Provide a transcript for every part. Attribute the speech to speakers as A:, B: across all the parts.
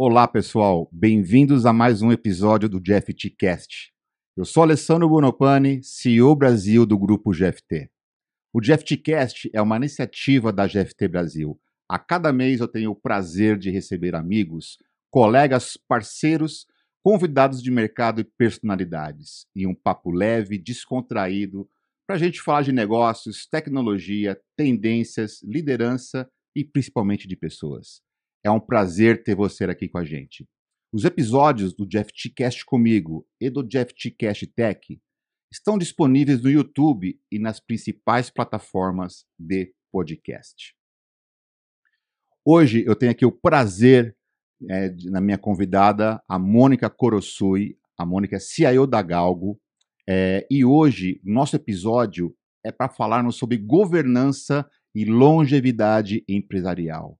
A: Olá, pessoal. Bem-vindos a mais um episódio do GFT Cast. Eu sou Alessandro Bonopani, CEO Brasil do grupo GFT. O GFT Cast é uma iniciativa da GFT Brasil. A cada mês eu tenho o prazer de receber amigos, colegas, parceiros, convidados de mercado e personalidades, e um papo leve, descontraído, para a gente falar de negócios, tecnologia, tendências, liderança e principalmente de pessoas. É um prazer ter você aqui com a gente. Os episódios do GFTcast comigo e do GFTcast Tech estão disponíveis no YouTube e nas principais plataformas de podcast. Hoje eu tenho aqui o prazer, é, na minha convidada, a Mônica Corosui. A Mônica é CIO da Galgo. É, e hoje, nosso episódio é para falarmos sobre governança e longevidade empresarial.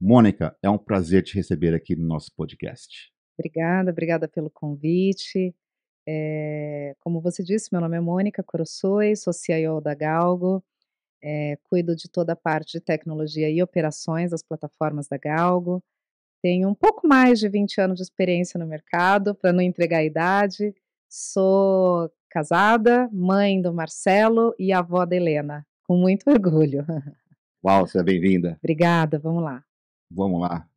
A: Mônica, é um prazer te receber aqui no nosso podcast.
B: Obrigada, obrigada pelo convite. É, como você disse, meu nome é Mônica Corosoi, sou CIO da Galgo, é, cuido de toda a parte de tecnologia e operações das plataformas da Galgo. Tenho um pouco mais de 20 anos de experiência no mercado, para não entregar a idade. Sou casada, mãe do Marcelo e avó da Helena, com muito orgulho.
A: Uau, seja bem-vinda.
B: Obrigada, vamos lá.
A: Vamos lá.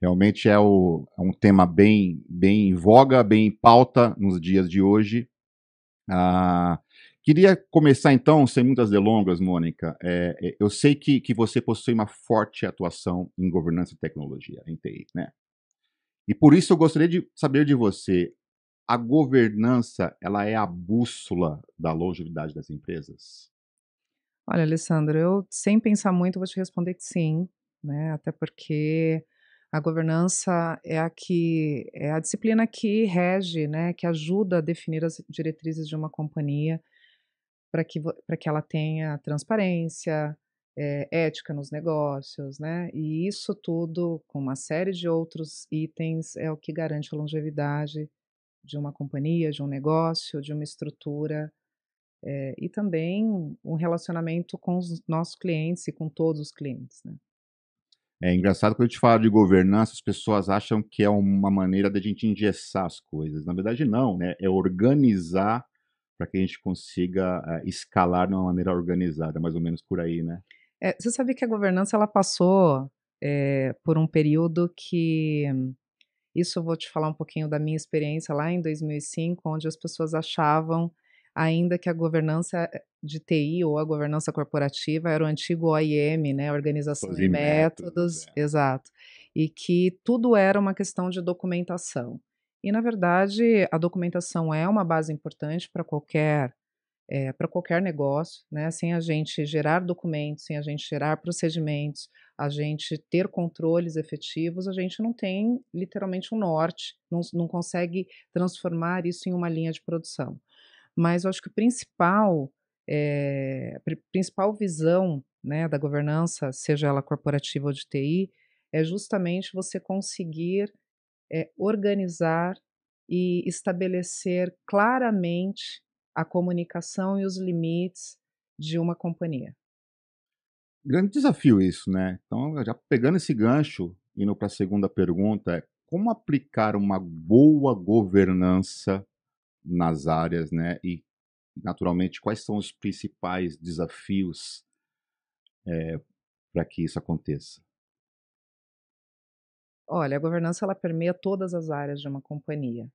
A: Realmente é, o, é, um tema bem, bem em voga, bem em pauta nos dias de hoje. Ah, queria começar então, sem muitas delongas, Mônica. É, é eu sei que, que você possui uma forte atuação em governança e tecnologia, em TI, né? E por isso eu gostaria de saber de você, a governança, ela é a bússola da longevidade das empresas?
B: Olha, Alessandro, eu sem pensar muito vou te responder que sim né? Até porque a governança é a que é a disciplina que rege, né, que ajuda a definir as diretrizes de uma companhia para que que ela tenha transparência, é, ética nos negócios, né? E isso tudo com uma série de outros itens é o que garante a longevidade de uma companhia, de um negócio, de uma estrutura é, e também um relacionamento com os nossos clientes e com todos os clientes, né?
A: É engraçado quando a gente fala de governança, as pessoas acham que é uma maneira de a gente engessar as coisas. Na verdade, não, né? É organizar para que a gente consiga uh, escalar de uma maneira organizada, mais ou menos por aí, né?
B: É, você sabe que a governança ela passou é, por um período que isso eu vou te falar um pouquinho da minha experiência lá em 2005, onde as pessoas achavam ainda que a governança eh, de TI ou a governança corporativa era o antigo OIM, né, Organização de Métodos, métodos é. exato, e que tudo era uma questão de documentação. E na verdade a documentação é uma base importante para qualquer é, eh, para qualquer negócio, né? Sem a gente gerar documentos, sem a gente gerar procedimentos, a gente ter controles efetivos, a gente não tem literalmente um norte, não, não consegue transformar isso em uma linha de produção. Mas eu acho que o principal, é, a principal visão né, da governança, seja ela corporativa ou de TI, é justamente você conseguir é, organizar e estabelecer claramente a comunicação e os limites de uma companhia.
A: Grande desafio isso, né? Então, já pegando esse gancho, indo para a segunda pergunta, é como aplicar uma boa governança nas áreas, né? E, naturalmente, quais são os principais desafios é, para que isso aconteça?
B: Olha, a governança ela permeia todas as áreas de uma companhia.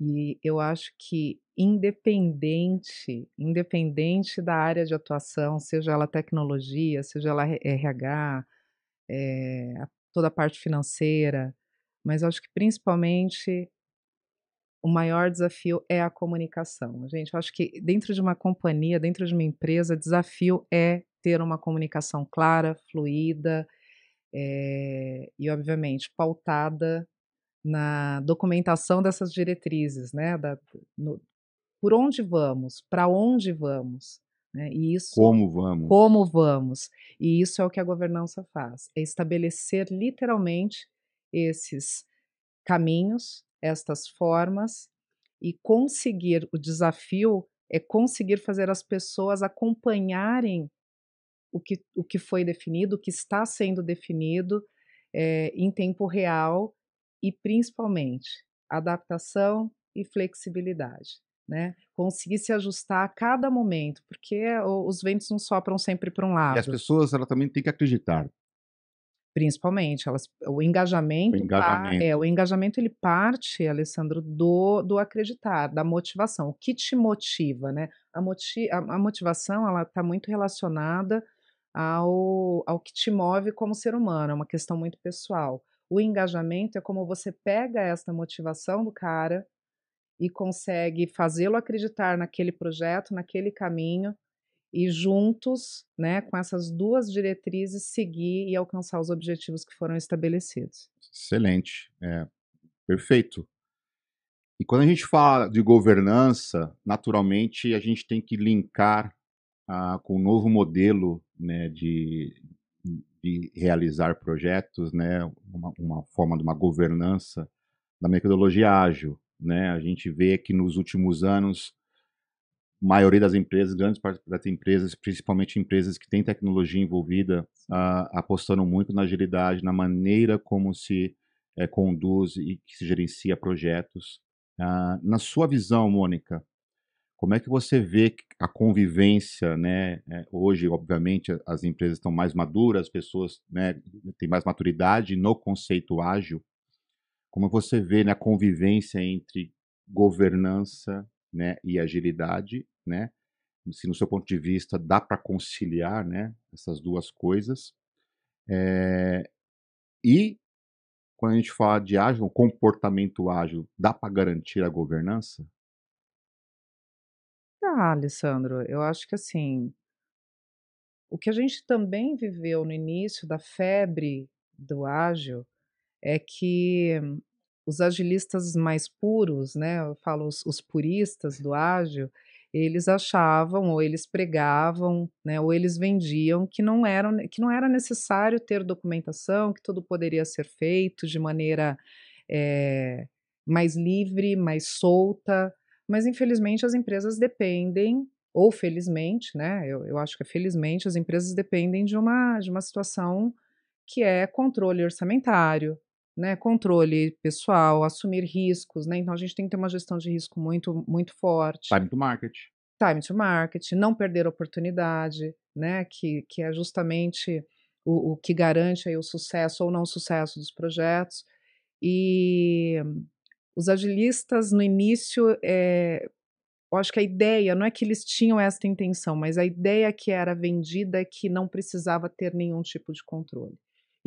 B: E eu acho que independente, independente da área de atuação, seja ela tecnologia, seja ela RH, é, toda a parte financeira, mas acho que principalmente o maior desafio é a comunicação. Gente, eu acho que dentro de uma companhia, dentro de uma empresa, desafio é ter uma comunicação clara, fluida é, e, obviamente, pautada na documentação dessas diretrizes, né? Da, no, por onde vamos, para onde vamos. Né? E isso,
A: como vamos.
B: Como vamos. E isso é o que a governança faz: é estabelecer literalmente esses caminhos estas formas e conseguir o desafio é conseguir fazer as pessoas acompanharem o que, o que foi definido, o que está sendo definido, é, em tempo real e principalmente adaptação e flexibilidade. Né? Conseguir se ajustar a cada momento, porque os ventos não sopram sempre para um lado.
A: E as pessoas ela também têm que acreditar.
B: Principalmente, elas, o engajamento, o engajamento. é, o engajamento ele parte, Alessandro, do, do acreditar, da motivação. O que te motiva, né? A, moti a, a motivação ela está muito relacionada ao, ao que te move como ser humano, é uma questão muito pessoal. O engajamento é como você pega essa motivação do cara e consegue fazê-lo acreditar naquele projeto, naquele caminho, e juntos, né, com essas duas diretrizes, seguir e alcançar os objetivos que foram estabelecidos.
A: Excelente, é, perfeito. E quando a gente fala de governança, naturalmente a gente tem que linkar ah, com o um novo modelo né, de, de realizar projetos, né, uma, uma, forma de uma governança da metodologia ágil. Né? A gente vê que nos últimos anos maioria das empresas, grandes partes das empresas, principalmente empresas que têm tecnologia envolvida, uh, apostando muito na agilidade, na maneira como se é, conduz e que se gerencia projetos. Uh, na sua visão, Mônica, como é que você vê a convivência, né? É, hoje, obviamente, as empresas estão mais maduras, as pessoas né, têm mais maturidade no conceito ágil. Como você vê na né, convivência entre governança né, e agilidade, né? Se no seu ponto de vista dá para conciliar, né, essas duas coisas. É, e quando a gente fala de ágil, comportamento ágil, dá para garantir a governança?
B: Dá, Alessandro. Eu acho que assim, o que a gente também viveu no início da febre do ágil é que os agilistas mais puros, né, eu falo os, os puristas do ágil, eles achavam ou eles pregavam, né, ou eles vendiam que não, eram, que não era necessário ter documentação, que tudo poderia ser feito de maneira é, mais livre, mais solta, mas infelizmente as empresas dependem, ou felizmente, né, eu, eu acho que é felizmente, as empresas dependem de uma, de uma situação que é controle orçamentário, né, controle pessoal, assumir riscos, né? Então a gente tem que ter uma gestão de risco muito, muito forte.
A: Time to market.
B: Time to market, não perder oportunidade, né? Que, que é justamente o, o que garante aí o sucesso ou não sucesso dos projetos. E os agilistas no início, é, eu acho que a ideia não é que eles tinham essa intenção, mas a ideia que era vendida é que não precisava ter nenhum tipo de controle.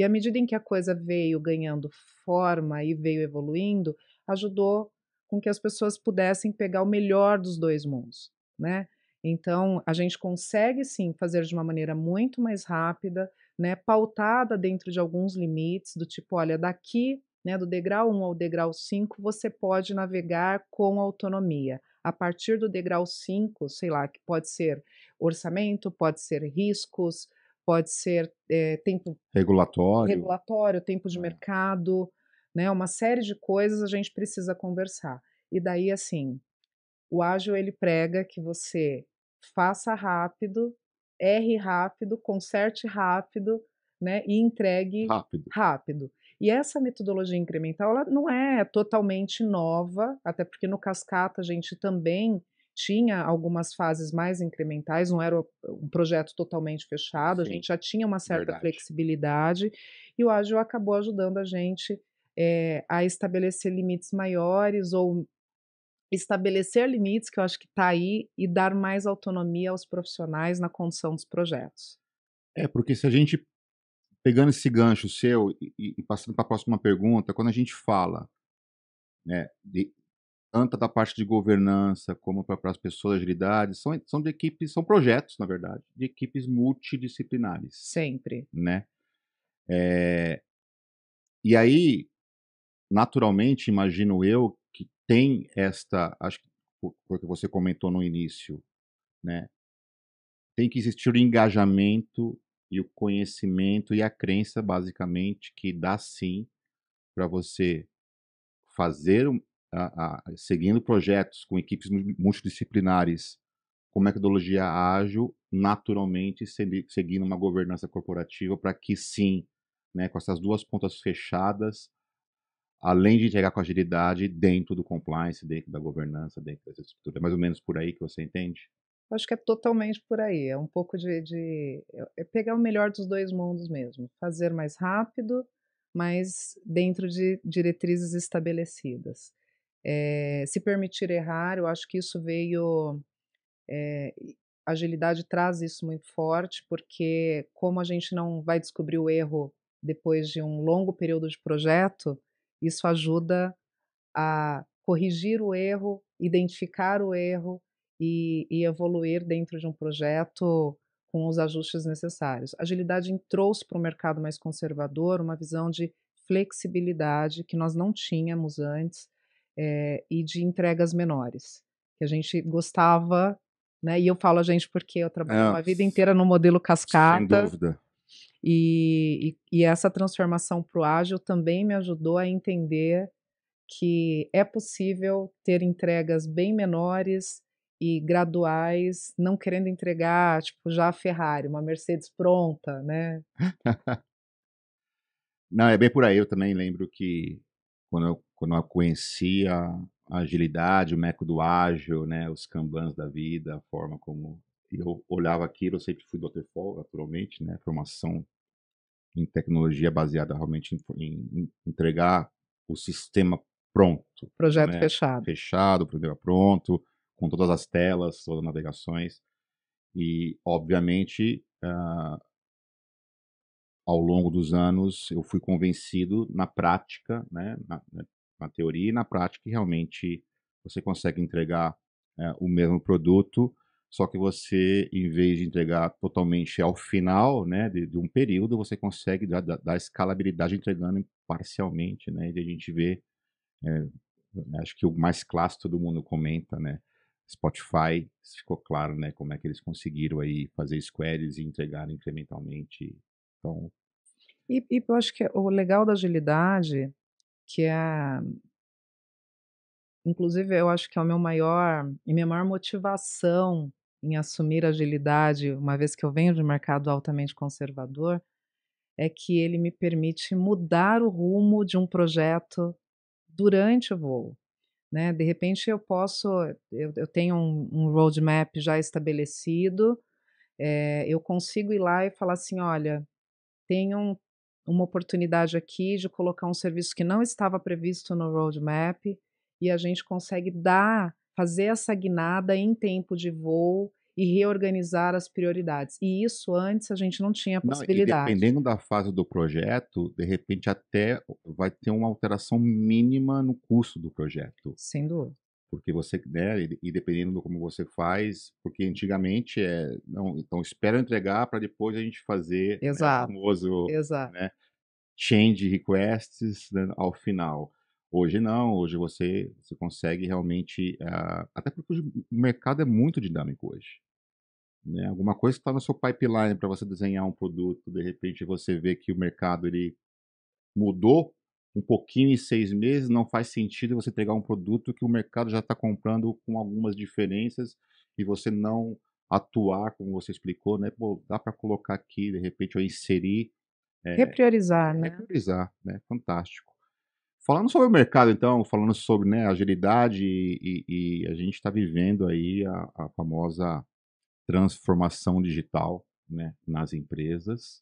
B: E à medida em que a coisa veio ganhando forma e veio evoluindo, ajudou com que as pessoas pudessem pegar o melhor dos dois mundos, né? Então, a gente consegue sim fazer de uma maneira muito mais rápida, né, pautada dentro de alguns limites, do tipo, olha, daqui, né, do degrau 1 ao degrau 5, você pode navegar com autonomia. A partir do degrau 5, sei lá, que pode ser orçamento, pode ser riscos, pode ser é, tempo
A: regulatório,
B: regulatório, tempo de é. mercado, né? Uma série de coisas a gente precisa conversar. E daí, assim, o ágil ele prega que você faça rápido, erre rápido, conserte rápido, né? E entregue
A: rápido.
B: rápido. E essa metodologia incremental ela não é totalmente nova, até porque no Cascata a gente também tinha algumas fases mais incrementais, não era um projeto totalmente fechado, Sim, a gente já tinha uma certa verdade. flexibilidade e o ágil acabou ajudando a gente é, a estabelecer limites maiores ou estabelecer limites, que eu acho que está aí, e dar mais autonomia aos profissionais na condução dos projetos.
A: É, porque se a gente, pegando esse gancho seu e, e passando para a próxima pergunta, quando a gente fala né, de tanto da parte de governança como para as pessoas de agilidade, são, são de equipes, são projetos, na verdade, de equipes multidisciplinares.
B: Sempre.
A: Né? É, e aí, naturalmente, imagino eu que tem esta, acho que porque você comentou no início, né? Tem que existir o engajamento e o conhecimento e a crença, basicamente, que dá sim para você fazer a, a, seguindo projetos com equipes multidisciplinares com metodologia ágil, naturalmente seguindo uma governança corporativa para que sim né, com essas duas pontas fechadas, além de entregar com agilidade dentro do compliance, dentro da governança, dentro dessa estrutura. É mais ou menos por aí que você entende?
B: Acho que é totalmente por aí. É um pouco de, de é pegar o melhor dos dois mundos mesmo. Fazer mais rápido, mas dentro de diretrizes estabelecidas. É, se permitir errar, eu acho que isso veio. É, agilidade traz isso muito forte, porque como a gente não vai descobrir o erro depois de um longo período de projeto, isso ajuda a corrigir o erro, identificar o erro e, e evoluir dentro de um projeto com os ajustes necessários. Agilidade trouxe para o mercado mais conservador uma visão de flexibilidade que nós não tínhamos antes é, e de entregas menores, que a gente gostava, né? E eu falo a gente porque eu trabalho é, uma vida inteira no modelo cascata.
A: Sem dúvida.
B: E, e, e essa transformação para o ágil também me ajudou a entender que é possível ter entregas bem menores e graduais, não querendo entregar, tipo, já a Ferrari, uma Mercedes pronta, né?
A: não, é bem por aí. Eu também lembro que quando eu, quando eu conheci a, agilidade, o método ágil, né, os kanbans da vida, a forma como eu olhava aquilo, eu sempre fui waterfall, naturalmente, né, formação em tecnologia baseada realmente em, em entregar o sistema pronto.
B: Projeto né, fechado.
A: Fechado, programa pronto, com todas as telas, todas as navegações. E, obviamente, uh, ao longo dos anos, eu fui convencido na prática, né, na, né, na teoria e na prática, que realmente você consegue entregar uh, o mesmo produto só que você, em vez de entregar totalmente ao final né, de, de um período, você consegue dar, dar, escalabilidade entregando parcialmente, né? E a gente vê, é, acho que o mais clássico todo mundo comenta, né? Spotify, ficou claro, né? Como é que eles conseguiram aí fazer squares e entregar incrementalmente. Então...
B: E, e eu acho que o legal da agilidade, que é inclusive eu acho que é o meu maior e minha maior motivação em assumir agilidade, uma vez que eu venho de um mercado altamente conservador, é que ele me permite mudar o rumo de um projeto durante o voo. Né? De repente eu posso, eu, eu tenho um, um, roadmap já estabelecido, é, eu consigo ir lá e falar assim, olha, tem um, uma oportunidade aqui de colocar um serviço que não estava previsto no roadmap e a gente consegue dar fazer essa guinada em tempo de voo e reorganizar as prioridades. E isso antes a gente não tinha possibilidade.
A: Não, dependendo da fase do projeto, de repente até vai ter uma alteração mínima no custo do projeto.
B: Sem dúvida.
A: Porque você, né, e dependendo do como você faz, porque antigamente é, não, então espera entregar para depois a gente fazer
B: Exato.
A: Né, o famoso
B: Exato.
A: Né, change requests né, ao final. Hoje não, hoje você, você consegue realmente. Uh, até porque o mercado é muito dinâmico hoje. Né? Alguma coisa que está no seu pipeline para você desenhar um produto, de repente você vê que o mercado ele mudou um pouquinho em seis meses, não faz sentido você pegar um produto que o mercado já está comprando com algumas diferenças e você não atuar, como você explicou, né? Pô, dá para colocar aqui, de repente, ou inserir.
B: É, repriorizar, né?
A: Repriorizar, né? Fantástico. Falando sobre o mercado, então, falando sobre né, agilidade e, e, a gente está vivendo aí a, a, famosa transformação digital né, nas empresas.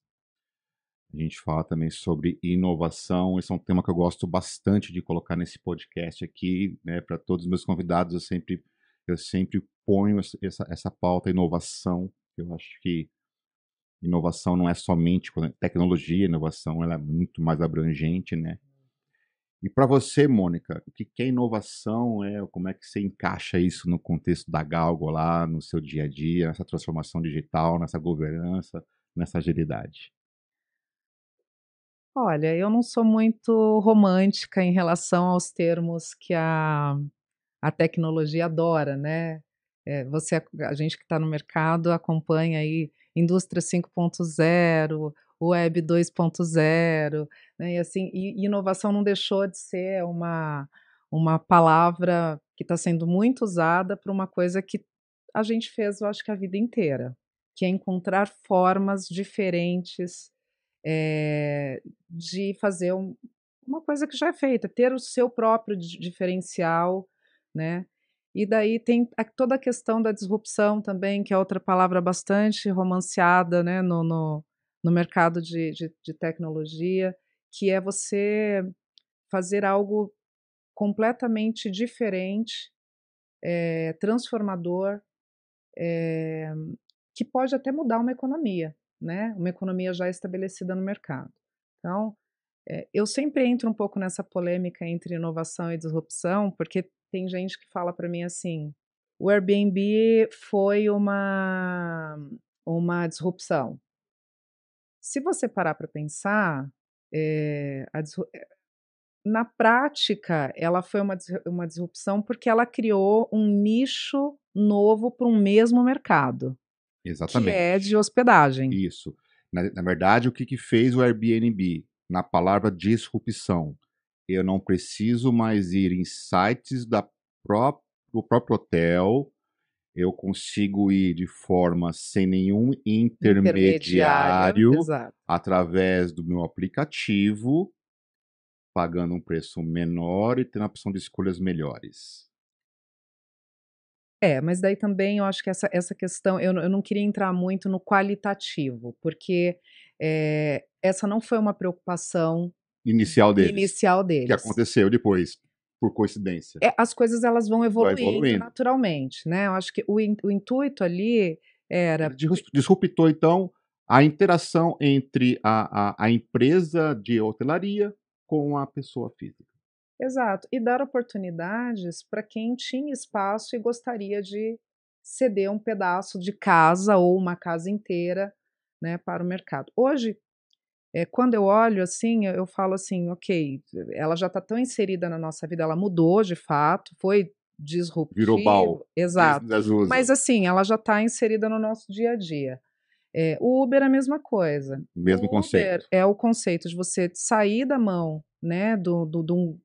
A: A gente fala também sobre inovação. Esse é um tema que eu gosto bastante de colocar nesse podcast aqui, né, para todos os meus convidados. Eu sempre, eu sempre ponho essa, essa pauta inovação. Eu acho que inovação não é somente tecnologia, inovação ela é muito mais abrangente, né? E para você, Mônica, o que é inovação? É, como é que você encaixa isso no contexto da Galgo lá, no seu dia a dia, nessa transformação digital, nessa governança, nessa agilidade?
B: Olha, eu não sou muito romântica em relação aos termos que a, a tecnologia adora, né? É, você, a gente que está no mercado acompanha aí indústria 5.0, Web 2.0, né? E assim, e inovação não deixou de ser uma uma palavra que está sendo muito usada para uma coisa que a gente fez, eu acho que a vida inteira, que é encontrar formas diferentes é, de fazer um, uma coisa que já é feita, ter o seu próprio diferencial, né? E daí tem toda a questão da disrupção também, que é outra palavra bastante romanceada né, no, no, no mercado de, de, de tecnologia, que é você fazer algo completamente diferente, é, transformador, é, que pode até mudar uma economia, né? Uma economia já estabelecida no mercado. Então, é, eu sempre entro um pouco nessa polêmica entre inovação e disrupção, porque tem gente que fala para mim assim: o Airbnb foi uma uma disrupção. Se você parar para pensar, é, na prática, ela foi uma, uma disrupção porque ela criou um nicho novo para um mesmo mercado.
A: Exatamente.
B: Que é de hospedagem.
A: Isso. Na, na verdade, o que, que fez o Airbnb? Na palavra disrupção. Eu não preciso mais ir em sites da pró do próprio hotel. Eu consigo ir de forma sem nenhum intermediário, intermediário através do meu aplicativo pagando um preço menor e tendo a opção de escolhas melhores.
B: É, mas daí também eu acho que essa, essa questão, eu, eu não queria entrar muito no qualitativo, porque é, essa não foi uma preocupação
A: inicial deles,
B: inicial deles.
A: Que aconteceu depois, por coincidência.
B: É, as coisas elas vão evoluindo, naturalmente, né? Eu acho que o, o intuito ali era.
A: Disruptou, então, a interação entre a, a, a empresa de hotelaria com a pessoa física.
B: Exato, e dar oportunidades para quem tinha espaço e gostaria de ceder um pedaço de casa ou uma casa inteira né, para o mercado. Hoje, é, quando eu olho assim, eu falo assim, ok, ela já está tão inserida na nossa vida, ela mudou de fato, foi disruptiva.
A: Virou bal.
B: Exato. Mas assim, ela já está inserida no nosso dia a dia. É, o Uber é a mesma coisa.
A: Mesmo
B: o
A: conceito.
B: é o conceito de você sair da mão né, do, do, do,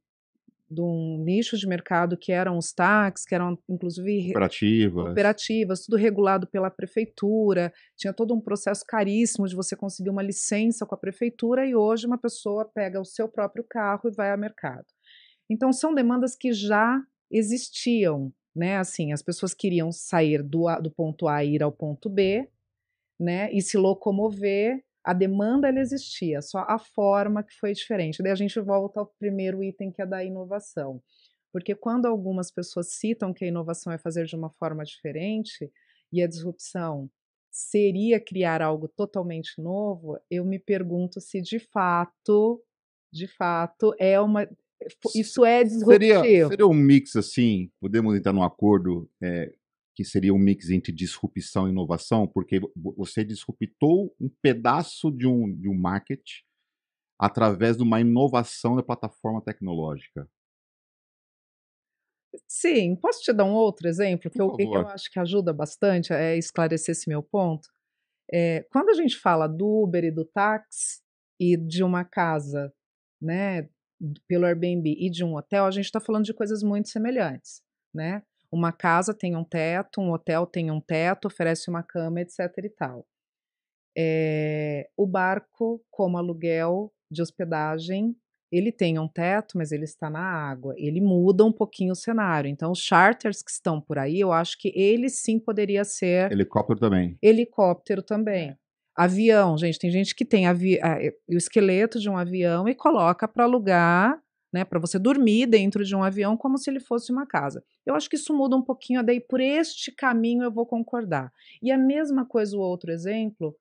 B: de um nicho de mercado que eram os táxis, que eram inclusive
A: operativas.
B: operativas, tudo regulado pela prefeitura, tinha todo um processo caríssimo de você conseguir uma licença com a prefeitura e hoje uma pessoa pega o seu próprio carro e vai ao mercado. Então são demandas que já existiam, né? Assim, as pessoas queriam sair do, do ponto A e ir ao ponto B, né, e se locomover, a demanda ela existia, só a forma que foi diferente. Daí a gente volta ao primeiro item que é da inovação. Porque quando algumas pessoas citam que a inovação é fazer de uma forma diferente e a disrupção seria criar algo totalmente novo, eu me pergunto se de fato, de fato, é uma isso é disruptivo.
A: Seria, seria um mix assim, podemos entrar num acordo é, que seria um mix entre disrupção e inovação, porque você disruptou um pedaço de um, de um market através de uma inovação da plataforma tecnológica.
B: Sim, posso te dar um outro exemplo que eu, que eu, acho que ajuda bastante a esclarecer esse meu ponto? É, quando a gente fala do Uber e do táxi e de uma casa, né, pelo Airbnb e de um hotel, a gente está falando de coisas muito semelhantes, né? Uma casa tem um teto, um hotel tem um teto, oferece uma cama, etc. e tal. É, o barco, como aluguel de hospedagem, ele tem um teto, mas ele está na água. Ele muda um pouquinho o cenário. Então, os charters que estão por aí, eu acho que ele sim poderia ser.
A: Helicóptero também.
B: Helicóptero também. É. Avião, gente, tem gente que tem avi... o esqueleto de um avião e coloca para alugar né, para você dormir dentro de um avião como se ele fosse uma casa. Eu acho que isso muda um pouquinho, daí por este caminho eu vou concordar. E a mesma coisa o outro exemplo,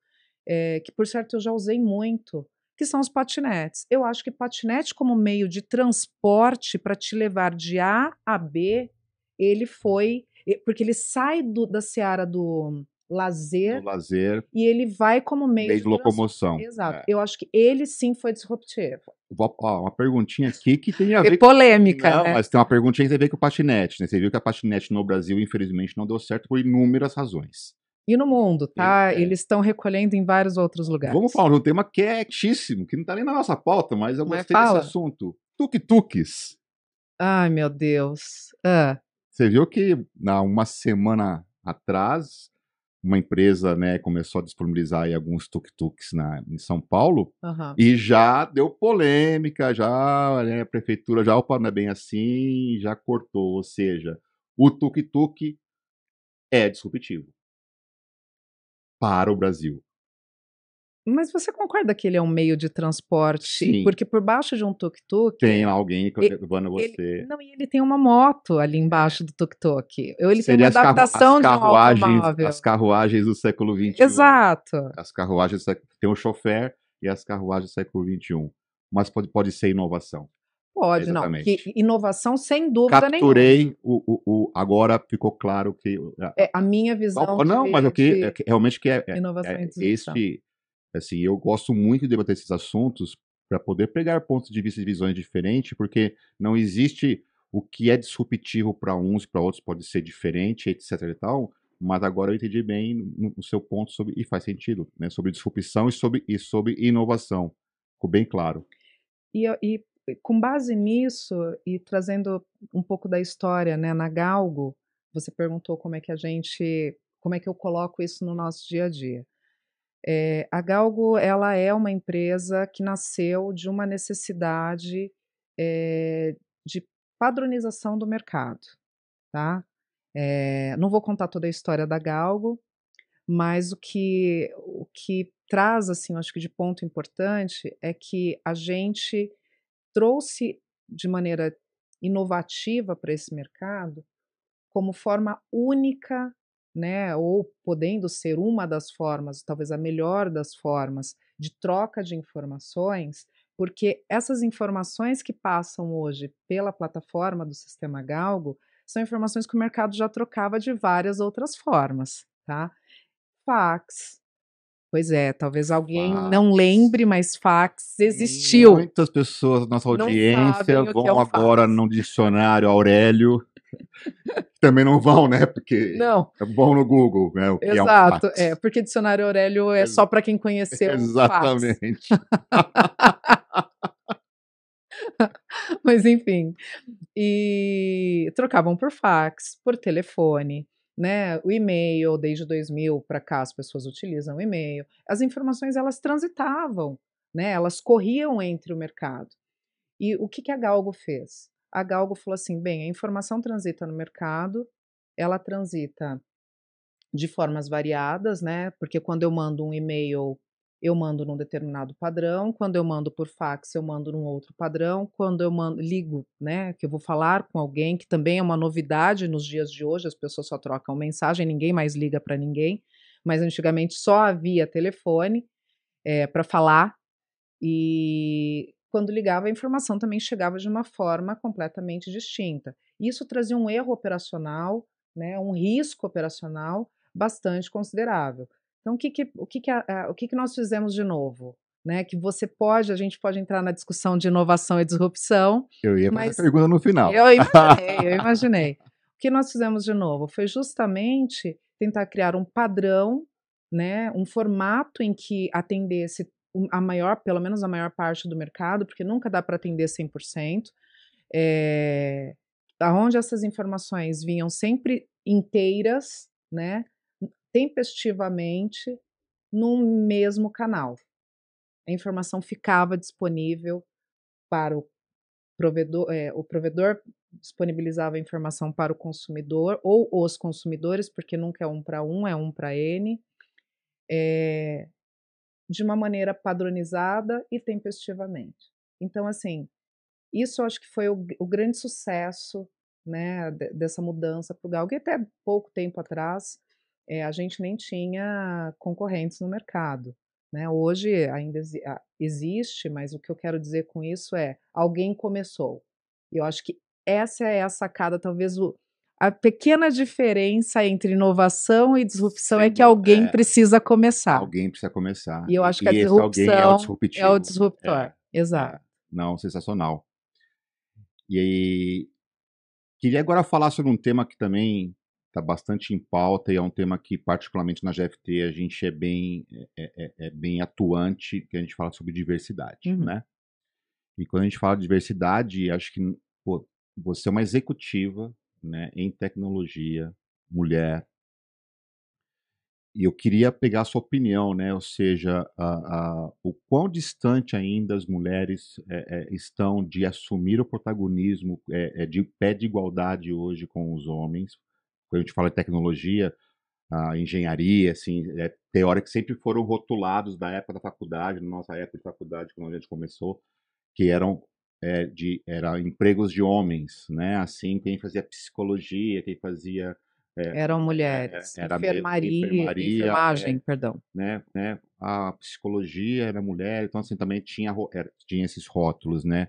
B: é, que por certo eu já usei muito, que são os patinetes. Eu acho que patinete como meio de transporte para te levar de A a B, ele foi, porque ele sai do, da seara do lazer,
A: do lazer
B: e ele vai como meio,
A: meio de, de locomoção.
B: Exato. É. Eu acho que ele sim foi disruptivo.
A: Ó, uma perguntinha aqui que tem a ver.
B: É polêmica. Não, né?
A: mas tem uma perguntinha que tem a ver com o patinete. Né? Você viu que a patinete no Brasil, infelizmente, não deu certo por inúmeras razões.
B: E no mundo, tá? É. Eles estão recolhendo em vários outros lugares.
A: Vamos falar de um tema é quietíssimo, que não está nem na nossa pauta, mas eu gostei desse assunto. Tuk-tuks.
B: Ai, meu Deus. Ah.
A: Você viu que há uma semana atrás uma empresa né, começou a disponibilizar alguns tuk-tuks na, em São Paulo
B: Aham.
A: e já deu polêmica, já né, a prefeitura já, opa, não é bem assim, já cortou. Ou seja, o tuk-tuk é disruptivo para o Brasil.
B: Mas você concorda que ele é um meio de transporte?
A: Sim.
B: Porque por baixo de um tuk-tuk.
A: Tem alguém que levando
B: ele-
A: você.
B: Não, e ele tem uma moto ali embaixo do tuk-tuk. Ou ele tem
A: Seria
B: uma
A: as carru-
B: adaptação
A: as
B: de um automóvel.
A: as carruagens do século XXI.
B: Exato.
A: As carruagens tem o chofer e as carruagens do século XXI. Mas pode, pode ser inovação.
B: Pode, não.
A: Exatamente.
B: Que inovação, sem dúvida
A: Capturei
B: nenhuma.
A: o, o, o- Agora ficou claro que.
B: É a minha visão.
A: não,
B: de-
A: mas o que,
B: de
A: é que realmente que é, é-
B: inovação
A: é este. Assim, eu gosto muito de debater esses assuntos para poder pegar pontos de vista e visões diferentes, porque não existe o que é disruptivo para uns, para outros pode ser diferente, etc e tal. Mas agora eu entendi bem no seu ponto sobre e faz sentido, né? Sobre disrupção e sobre e sobre inovação. Ficou bem claro.
B: E, e com base nisso, e trazendo um pouco da história, né, na Galgo, você perguntou como é que a gente, como é que eu coloco isso no nosso dia a dia. É, a Galgo, ela é uma empresa que nasceu de uma necessidade é, de padronização do mercado, tá? É, não vou contar toda a história da Galgo, mas o que, o que traz, assim, acho que de ponto importante é que a gente trouxe de maneira inovativa para esse mercado como forma única, né, ou podendo ser uma das formas, talvez a melhor das formas de troca de informações, porque essas informações que passam hoje pela plataforma do sistema Galgo são informações que o mercado já trocava de várias outras formas, tá? Fax. Pois é, talvez alguém não
A: Fax.
B: lembre, mas fax existiu.
A: Muitas pessoas da nossa
B: Não
A: audiência
B: que
A: vão
B: é
A: agora
B: fax.
A: no dicionário Aurélio. Também não vão, né? Porque
B: Não,
A: é bom no Google, né? O que é um
B: exato. É, porque dicionário Aurélio é
A: Ex-
B: só para quem conheceu.
A: Exatamente.
B: Mas enfim. E trocavam por fax, por telefone, né? O e-mail, desde 2000 para cá as pessoas utilizam o e-mail. As informações elas transitavam, né? Elas corriam entre o mercado. E o que, que a Galgo fez? A Galgo falou assim: bem, a informação transita no mercado, ela transita de formas variadas, né? Porque quando eu mando um e-mail, eu mando num determinado padrão, quando eu mando por fax, eu mando num outro padrão, quando eu mando, ligo, né? Que eu vou falar com alguém, que também é uma novidade nos dias de hoje, as pessoas só trocam mensagem, ninguém mais liga para ninguém, mas antigamente só havia telefone para falar, e quando ligava, a informação também chegava de uma forma completamente distinta. Isso trazia um erro operacional, né, um risco operacional bastante considerável. Então, o que, que, o que, que, a- a- o que, que nós fizemos de novo? Né, que você pode, a gente pode entrar na discussão de inovação e disrupção.
A: Eu ia fazer a pergunta no final.
B: Eu imaginei, eu imaginei. O que nós fizemos de novo foi justamente tentar criar um padrão, né, um formato em que atendesse a maior, pelo menos a maior parte do mercado, porque nunca dá para atender 100%, é, aonde essas informações vinham sempre inteiras, né, tempestivamente, num mesmo canal. A informação ficava disponível para o provedor, é, o provedor disponibilizava a informação para o consumidor ou os consumidores, porque nunca é um para um, é um para N, é, de uma maneira padronizada e tempestivamente. Então, assim, isso acho que foi o, o grande sucesso né, de- dessa mudança para o Galgo, e até pouco tempo atrás é, a gente nem tinha concorrentes no mercado. Né? Hoje ainda exi- existe, mas o que eu quero dizer com isso é alguém começou. E eu acho que essa é a sacada, talvez o, a pequena diferença entre inovação e disrupção é
A: Sim,
B: que alguém
A: é.
B: precisa começar.
A: Alguém precisa começar.
B: E eu acho que a
A: esse alguém é o
B: disrupção. É o disruptor.
A: É,
B: Exato.
A: é. Não, sensacional. E aí, queria agora falar sobre um tema que também está bastante em pauta e é um tema que, particularmente na GFT, a gente é bem, é, é- é bem atuante, que a gente fala sobre diversidade,
B: Uhum.
A: né? E quando a gente fala de diversidade, acho que pô, você é uma executiva né, em tecnologia, mulher, e eu queria pegar a sua opinião, né? Ou seja, a, a, o quão distante ainda as mulheres é, é, estão de assumir o protagonismo é, de pé de igualdade hoje com os homens. Quando a gente fala de tecnologia, a engenharia, assim, é, teóricos sempre foram rotulados da época da faculdade, na nossa época de faculdade, quando a gente começou, que eram é, de era empregos de homens, né? Assim, quem fazia psicologia, quem fazia
B: é, Eram mulheres. Era enfermaria, enfermaria enfermagem, é, perdão.
A: Né, né, a psicologia era mulher, então assim também tinha, era, tinha esses rótulos, né?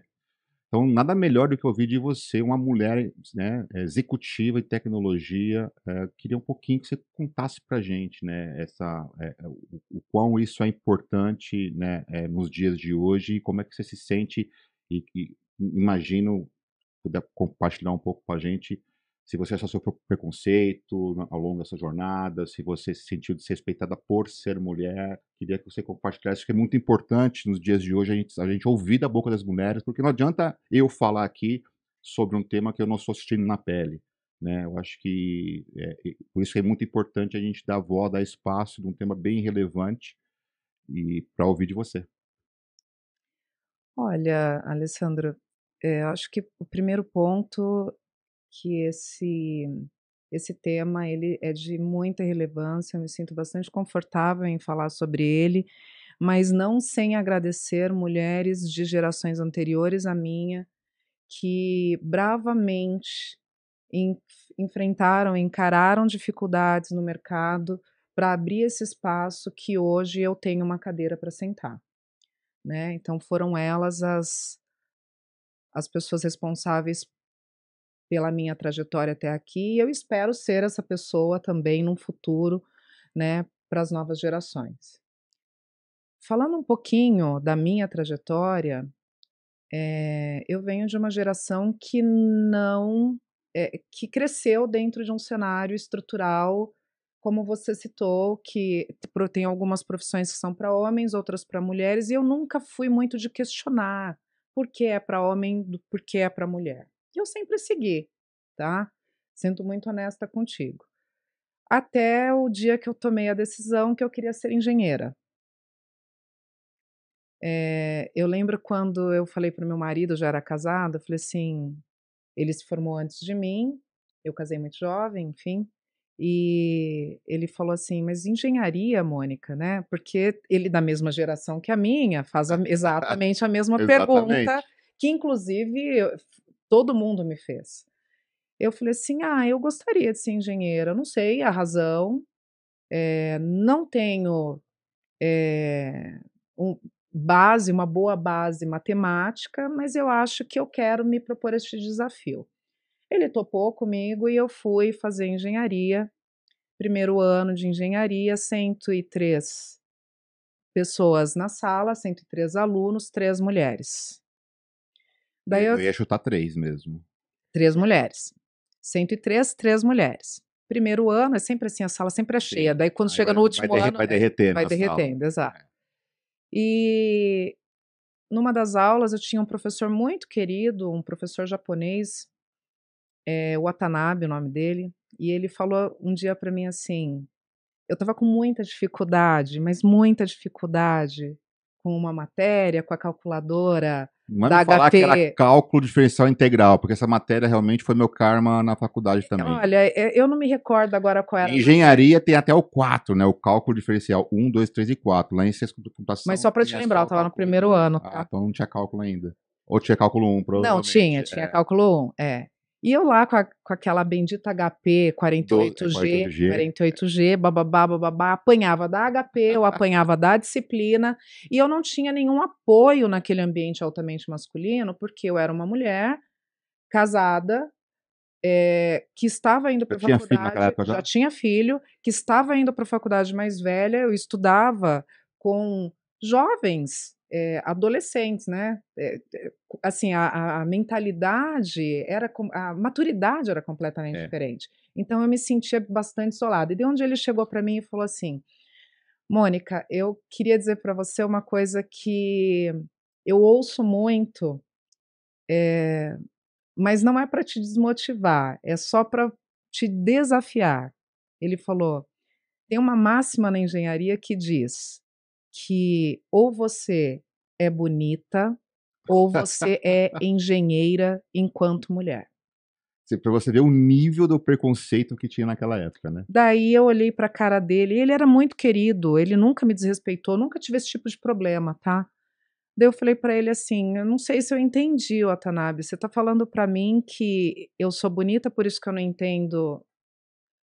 A: Então nada melhor do que ouvir de você uma mulher, né, executiva em tecnologia. É, queria um pouquinho que você contasse para gente, né, essa, é, o, o, quão isso é importante, né, é, nos dias de hoje e como é que você se sente e, e imagino puder compartilhar um pouco com a gente se você já sofreu preconceito ao longo dessa jornada, se você se sentiu desrespeitada por ser mulher, queria que você compartilhasse, que é muito importante nos dias de hoje a gente, a gente ouvir da boca das mulheres, porque não adianta eu falar aqui sobre um tema que eu não estou assistindo na pele. Né? Eu acho que é, por isso é muito importante a gente dar voz, dar espaço de um tema bem relevante e para ouvir de você.
B: Olha, Alessandro, é, acho que o primeiro ponto que esse esse tema ele é de muita relevância, eu me sinto bastante confortável em falar sobre ele, mas não sem agradecer mulheres de gerações anteriores à minha que bravamente enfrentaram, encararam dificuldades no mercado para abrir esse espaço que hoje eu tenho uma cadeira para sentar, né? Então foram elas as as pessoas responsáveis pela minha trajetória até aqui, e eu espero ser essa pessoa também no futuro, né, para as novas gerações. Falando um pouquinho da minha trajetória, é, eu venho de uma geração que não, é, que cresceu dentro de um cenário estrutural, como você citou, que tem algumas profissões que são para homens, outras para mulheres, e eu nunca fui muito de questionar por que é para homem, por que é para mulher que eu sempre segui, tá? Sinto muito honesta contigo. Até o dia que eu tomei a decisão que eu queria ser engenheira. É, eu lembro quando eu falei para meu marido, já era casada, eu falei assim, ele se formou antes de mim, eu casei muito jovem, enfim, e ele falou assim, mas engenharia, Mônica, né? Porque ele da mesma geração que a minha faz a, exatamente a mesma pergunta, que inclusive todo mundo me fez. Eu falei assim: ah, eu gostaria de ser engenheira, não sei a razão, é, não tenho é, um, base, uma boa base matemática, mas eu acho que eu quero me propor este desafio. Ele topou comigo e eu fui fazer engenharia. Primeiro ano de engenharia, 103 pessoas na sala, 103 alunos, três mulheres.
A: Daí eu, eu ia chutar três mesmo.
B: Três mulheres. 103, três mulheres. Primeiro ano é sempre assim, a sala sempre é cheia. Sim. Daí quando Aí chega vai, no último
A: vai
B: ano.
A: Vai derretendo.
B: Vai derretendo, sala. exato. É. E numa das aulas eu tinha um professor muito querido, um professor japonês, é, Watanabe, o nome dele, e ele falou um dia para mim assim: eu estava com muita dificuldade, mas muita dificuldade com uma matéria, com a calculadora
A: não da falar HP. que era cálculo diferencial integral, porque essa matéria realmente foi meu karma na faculdade também.
B: Olha, é, eu não me recordo agora qual era.
A: Engenharia tem até o 4, né? O cálculo diferencial 1, 2, 3 e 4. Lá em ciência de computação.
B: Mas só para te lembrar, eu estava no primeiro ano.
A: Tá? Ah, então não tinha cálculo ainda. Ou tinha cálculo 1, provavelmente.
B: Não, tinha, tinha é. cálculo 1, é. E eu lá com, a, com aquela bendita HP 48G, 48G, 48G, bababá, bababá, apanhava da HP, eu apanhava da disciplina, e eu não tinha nenhum apoio naquele ambiente altamente masculino, porque eu era uma mulher casada, é, que estava indo para a faculdade, já? já tinha filho, que estava indo para a faculdade mais velha, eu estudava com jovens é, adolescentes, né? É, assim, a, a, mentalidade era, a maturidade era completamente é. diferente. Então eu me sentia bastante isolada. E de onde ele chegou para mim e falou assim: Mônica, eu queria dizer para você uma coisa que eu ouço muito, é, mas não é para te desmotivar, é só para te desafiar. Ele falou: Tem uma máxima na engenharia que diz que ou você é bonita ou você é engenheira enquanto mulher.
A: Para você ver o nível do preconceito que tinha naquela época, né?
B: Daí eu olhei para a cara dele, ele era muito querido, ele nunca me desrespeitou, nunca tive esse tipo de problema, tá? Daí eu falei para ele assim: eu não sei se eu entendi, Watanabe. Você está falando para mim que eu sou bonita, por isso que eu não entendo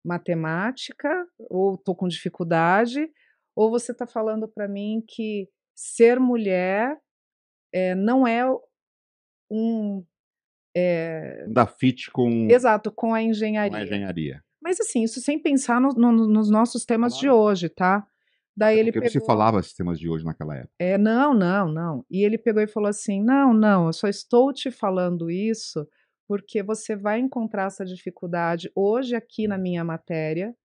B: matemática, ou estou com dificuldade, ou você está falando para mim que ser mulher é, não é um. É,
A: da fit com.
B: Exato, com a engenharia.
A: Com a engenharia.
B: Mas assim, isso sem pensar no, no, nos nossos temas claro. de hoje, tá?
A: Daí é ele porque pegou... você falava esses temas de hoje naquela época.
B: É, não, não, não. E ele pegou e falou assim: não, não, eu só estou te falando isso porque você vai encontrar essa dificuldade hoje aqui na minha matéria,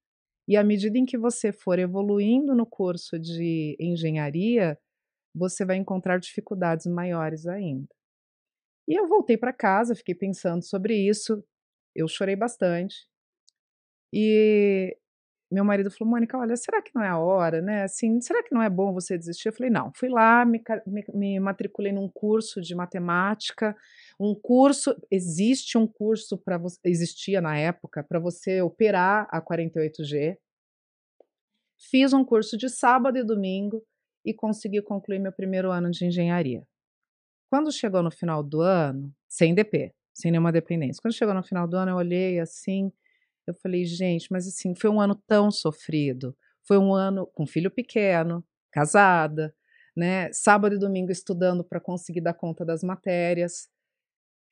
B: e à medida em que você for evoluindo no curso de engenharia, você vai encontrar dificuldades maiores ainda. E eu voltei para casa, fiquei pensando sobre isso, eu chorei bastante. E meu marido falou: Mônica, olha, será que não é a hora, né? Assim, será que não é bom você desistir? Eu falei: não. Fui lá, me, me, me matriculei num curso de matemática. Um curso, existe um curso para você, existia na época, para você operar a 48G. Fiz um curso de sábado e domingo e consegui concluir meu primeiro ano de engenharia. Quando chegou no final do ano, sem DP, sem nenhuma dependência, quando chegou no final do ano, eu olhei assim, eu falei, gente, mas assim, foi um ano tão sofrido. Foi um ano com filho pequeno, casada, né? Sábado e domingo estudando para conseguir dar conta das matérias.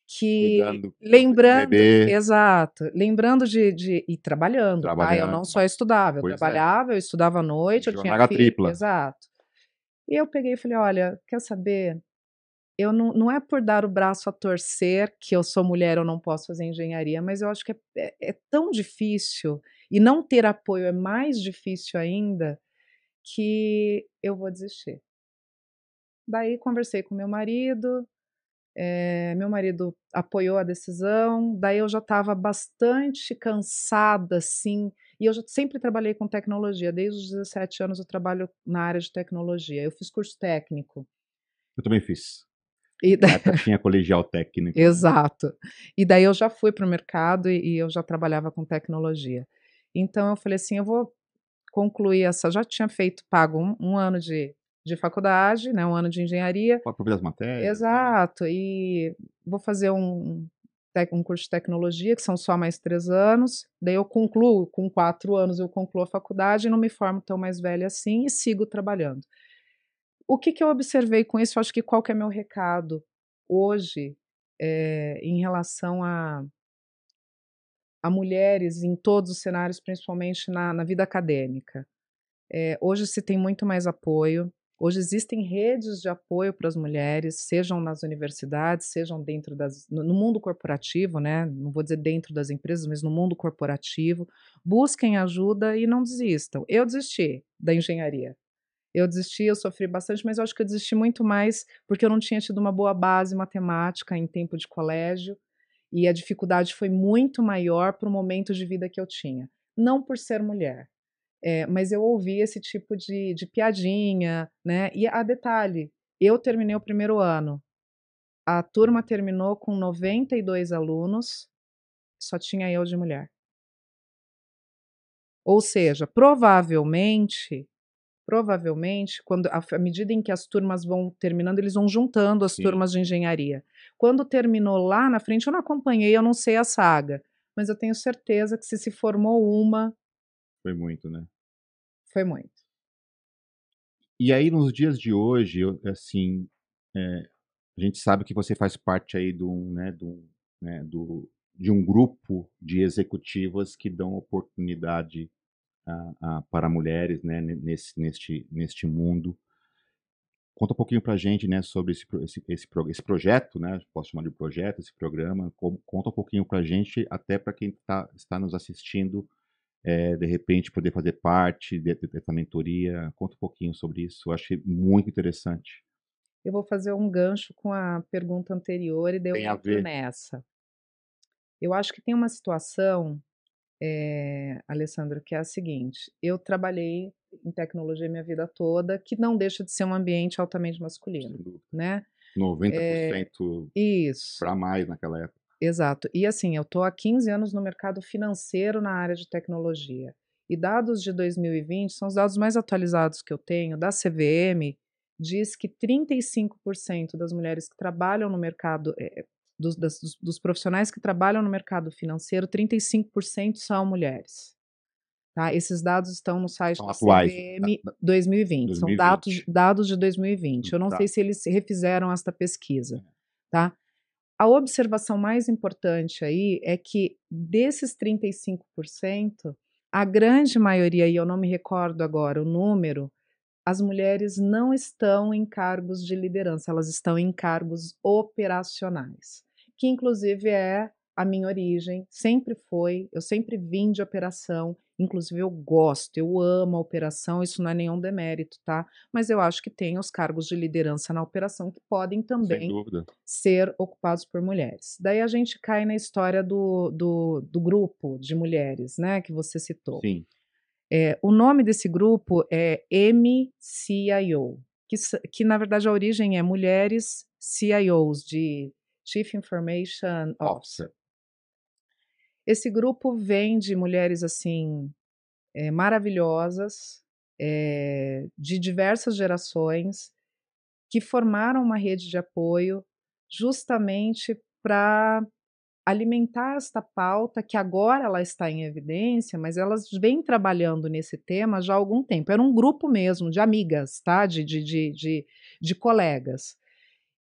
B: Que Cuidando, lembrando, bebê. exato, lembrando de, de ir trabalhando, trabalhando. Tá? Eu não só estudava, eu pois é. trabalhava, é. eu estudava à noite, eu tinha filho, tripla. exato. E eu peguei e falei, olha, quer saber? Eu não, não é por dar o braço a torcer que eu sou mulher, eu não posso fazer engenharia, mas eu acho que é, é, é tão difícil e não ter apoio é mais difícil ainda que eu vou desistir. Daí conversei com meu marido, é, meu marido apoiou a decisão, daí eu já estava bastante cansada, assim, e eu já sempre trabalhei com tecnologia, desde os 17 anos eu trabalho na área de tecnologia. Eu fiz curso técnico.
A: Eu também fiz. E daí... tinha colegial técnico.
B: Né? Exato. E daí eu já fui para o mercado e, e, eu já trabalhava com tecnologia. Então eu falei assim, eu vou concluir essa. Já tinha feito pago um, um ano de de faculdade, né, um ano de engenharia.
A: Para as matérias. Né?
B: Exato, e vou fazer um, um curso de tecnologia, que são só mais três anos, daí eu concluo, com quatro anos eu concluo a faculdade, não me formo tão mais velha assim e sigo trabalhando. O que, que eu observei com isso? Eu acho que qual que é meu recado hoje é, em relação a, a mulheres em todos os cenários, principalmente na, na vida acadêmica. É, hoje se tem muito mais apoio, Hoje existem redes de apoio para as mulheres, sejam nas universidades, sejam dentro das no mundo corporativo, né? Não vou dizer dentro das empresas, mas no mundo corporativo. Busquem ajuda e não desistam. Eu desisti da engenharia. Eu desisti, eu sofri bastante, mas eu acho que eu desisti muito mais porque eu não tinha tido uma boa base matemática em tempo de colégio e a dificuldade foi muito maior para o momento de vida que eu tinha. Não por ser mulher, é, mas eu ouvi esse tipo de, de piadinha, né? E a detalhe, eu terminei o primeiro ano. A turma terminou com 92 alunos, só tinha eu de mulher. Ou seja, provavelmente, provavelmente, quando à medida em que as turmas vão terminando, eles vão juntando as Sim. turmas de engenharia. Quando terminou lá na frente, eu não acompanhei, eu não sei a saga, mas eu tenho certeza que se se formou uma
A: foi muito, né?
B: Foi muito.
A: E aí, nos dias de hoje, eu, assim, é, a gente sabe que você faz parte aí do, né, do, né, do, de um grupo de executivas que dão oportunidade a, a, para mulheres né, nesse, neste, neste mundo. Conta um pouquinho para a gente né, sobre esse, esse, esse, esse, projeto, né, posso chamar de projeto, esse programa. Conta um pouquinho para a gente, até para quem tá, está nos assistindo, é, de repente poder fazer parte dessa mentoria. Conta um pouquinho sobre isso, eu achei muito interessante.
B: Eu vou fazer um gancho com a pergunta anterior e deu nessa. Eu acho que tem uma situação é, Alessandro, que é a seguinte: eu trabalhei em tecnologia minha vida toda, que não deixa de ser um ambiente altamente masculino, né?
A: 90% é, para mais naquela época.
B: Exato. E assim, eu estou há 15 anos no mercado financeiro na área de tecnologia. E dados de 2020 são os dados mais atualizados que eu tenho, da CVM, diz que 35% das mulheres que trabalham no mercado, é, dos, das, dos, profissionais que trabalham no mercado financeiro, 35% são mulheres. Tá? Esses dados estão no site são da CVM da, da, 2020. 2020. São dados, dados de 2020. Eu não tá. sei se eles refizeram esta pesquisa. É. Tá? A observação mais importante aí é que desses 35%, a grande maioria, e eu não me recordo agora o número, as mulheres não estão em cargos de liderança, elas estão em cargos operacionais, que inclusive é a minha origem, sempre foi, eu sempre vim de operação, inclusive eu gosto, eu amo a operação, isso não é nenhum demérito, tá? Mas eu acho que tem os cargos de liderança na operação que podem também ser ocupados por mulheres. Daí a gente cai na história do, do, do grupo de mulheres, né, que você citou.
A: Sim.
B: É, o nome desse grupo é MCIO, que, que na verdade a origem é Mulheres CIOs, de Chief Information Officer. Esse grupo vem de mulheres assim é, maravilhosas, é, de diversas gerações, que formaram uma rede de apoio justamente para alimentar esta pauta que agora ela está em evidência, mas elas vêm trabalhando nesse tema já há algum tempo. Era um grupo mesmo de amigas, tá? de, de, de, de, de colegas,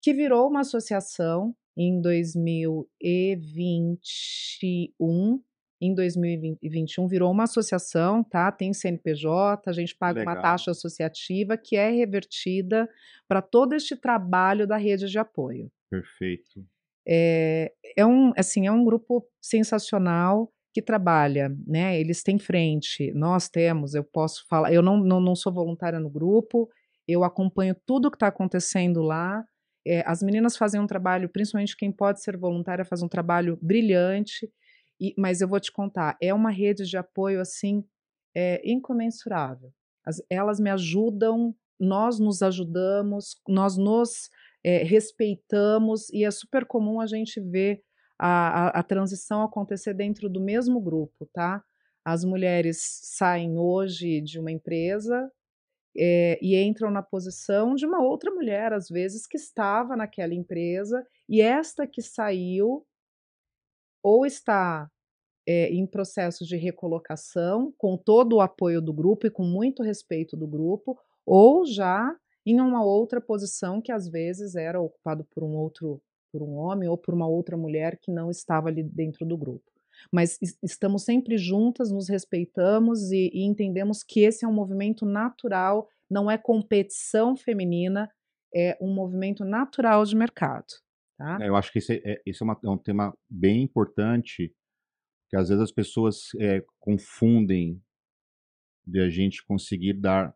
B: que virou uma associação em 2021. Em 2021 virou uma associação, tá? Tem CNPJ, a gente paga Legal. uma taxa associativa que é revertida para todo este trabalho da rede de apoio.
A: Perfeito.
B: É, é, um, assim, é um grupo sensacional que trabalha, né? Eles têm frente, nós temos, eu posso falar, eu não, não, não sou voluntária no grupo, eu acompanho tudo que está acontecendo lá. É, as meninas fazem um trabalho, principalmente quem pode ser voluntária, faz um trabalho brilhante. E, mas eu vou te contar, é uma rede de apoio assim é, incomensurável. As, elas me ajudam, nós nos ajudamos, nós nos é, respeitamos, e é super comum a gente ver a, a, a transição acontecer dentro do mesmo grupo, tá? As mulheres saem hoje de uma empresa é, e entram na posição de uma outra mulher, às vezes, que estava naquela empresa, e esta que saiu ou está é, em processo de recolocação, com todo o apoio do grupo e com muito respeito do grupo, ou já em uma outra posição que às vezes era ocupado por um outro, por um homem ou por uma outra mulher que não estava ali dentro do grupo. Mas estamos sempre juntas, nos respeitamos e, e entendemos que esse é um movimento natural, não é competição feminina, é um movimento natural de mercado. Tá?
A: É, eu acho que esse, é, esse é, uma, é, um tema bem importante, que às vezes as pessoas é, confundem de a gente conseguir dar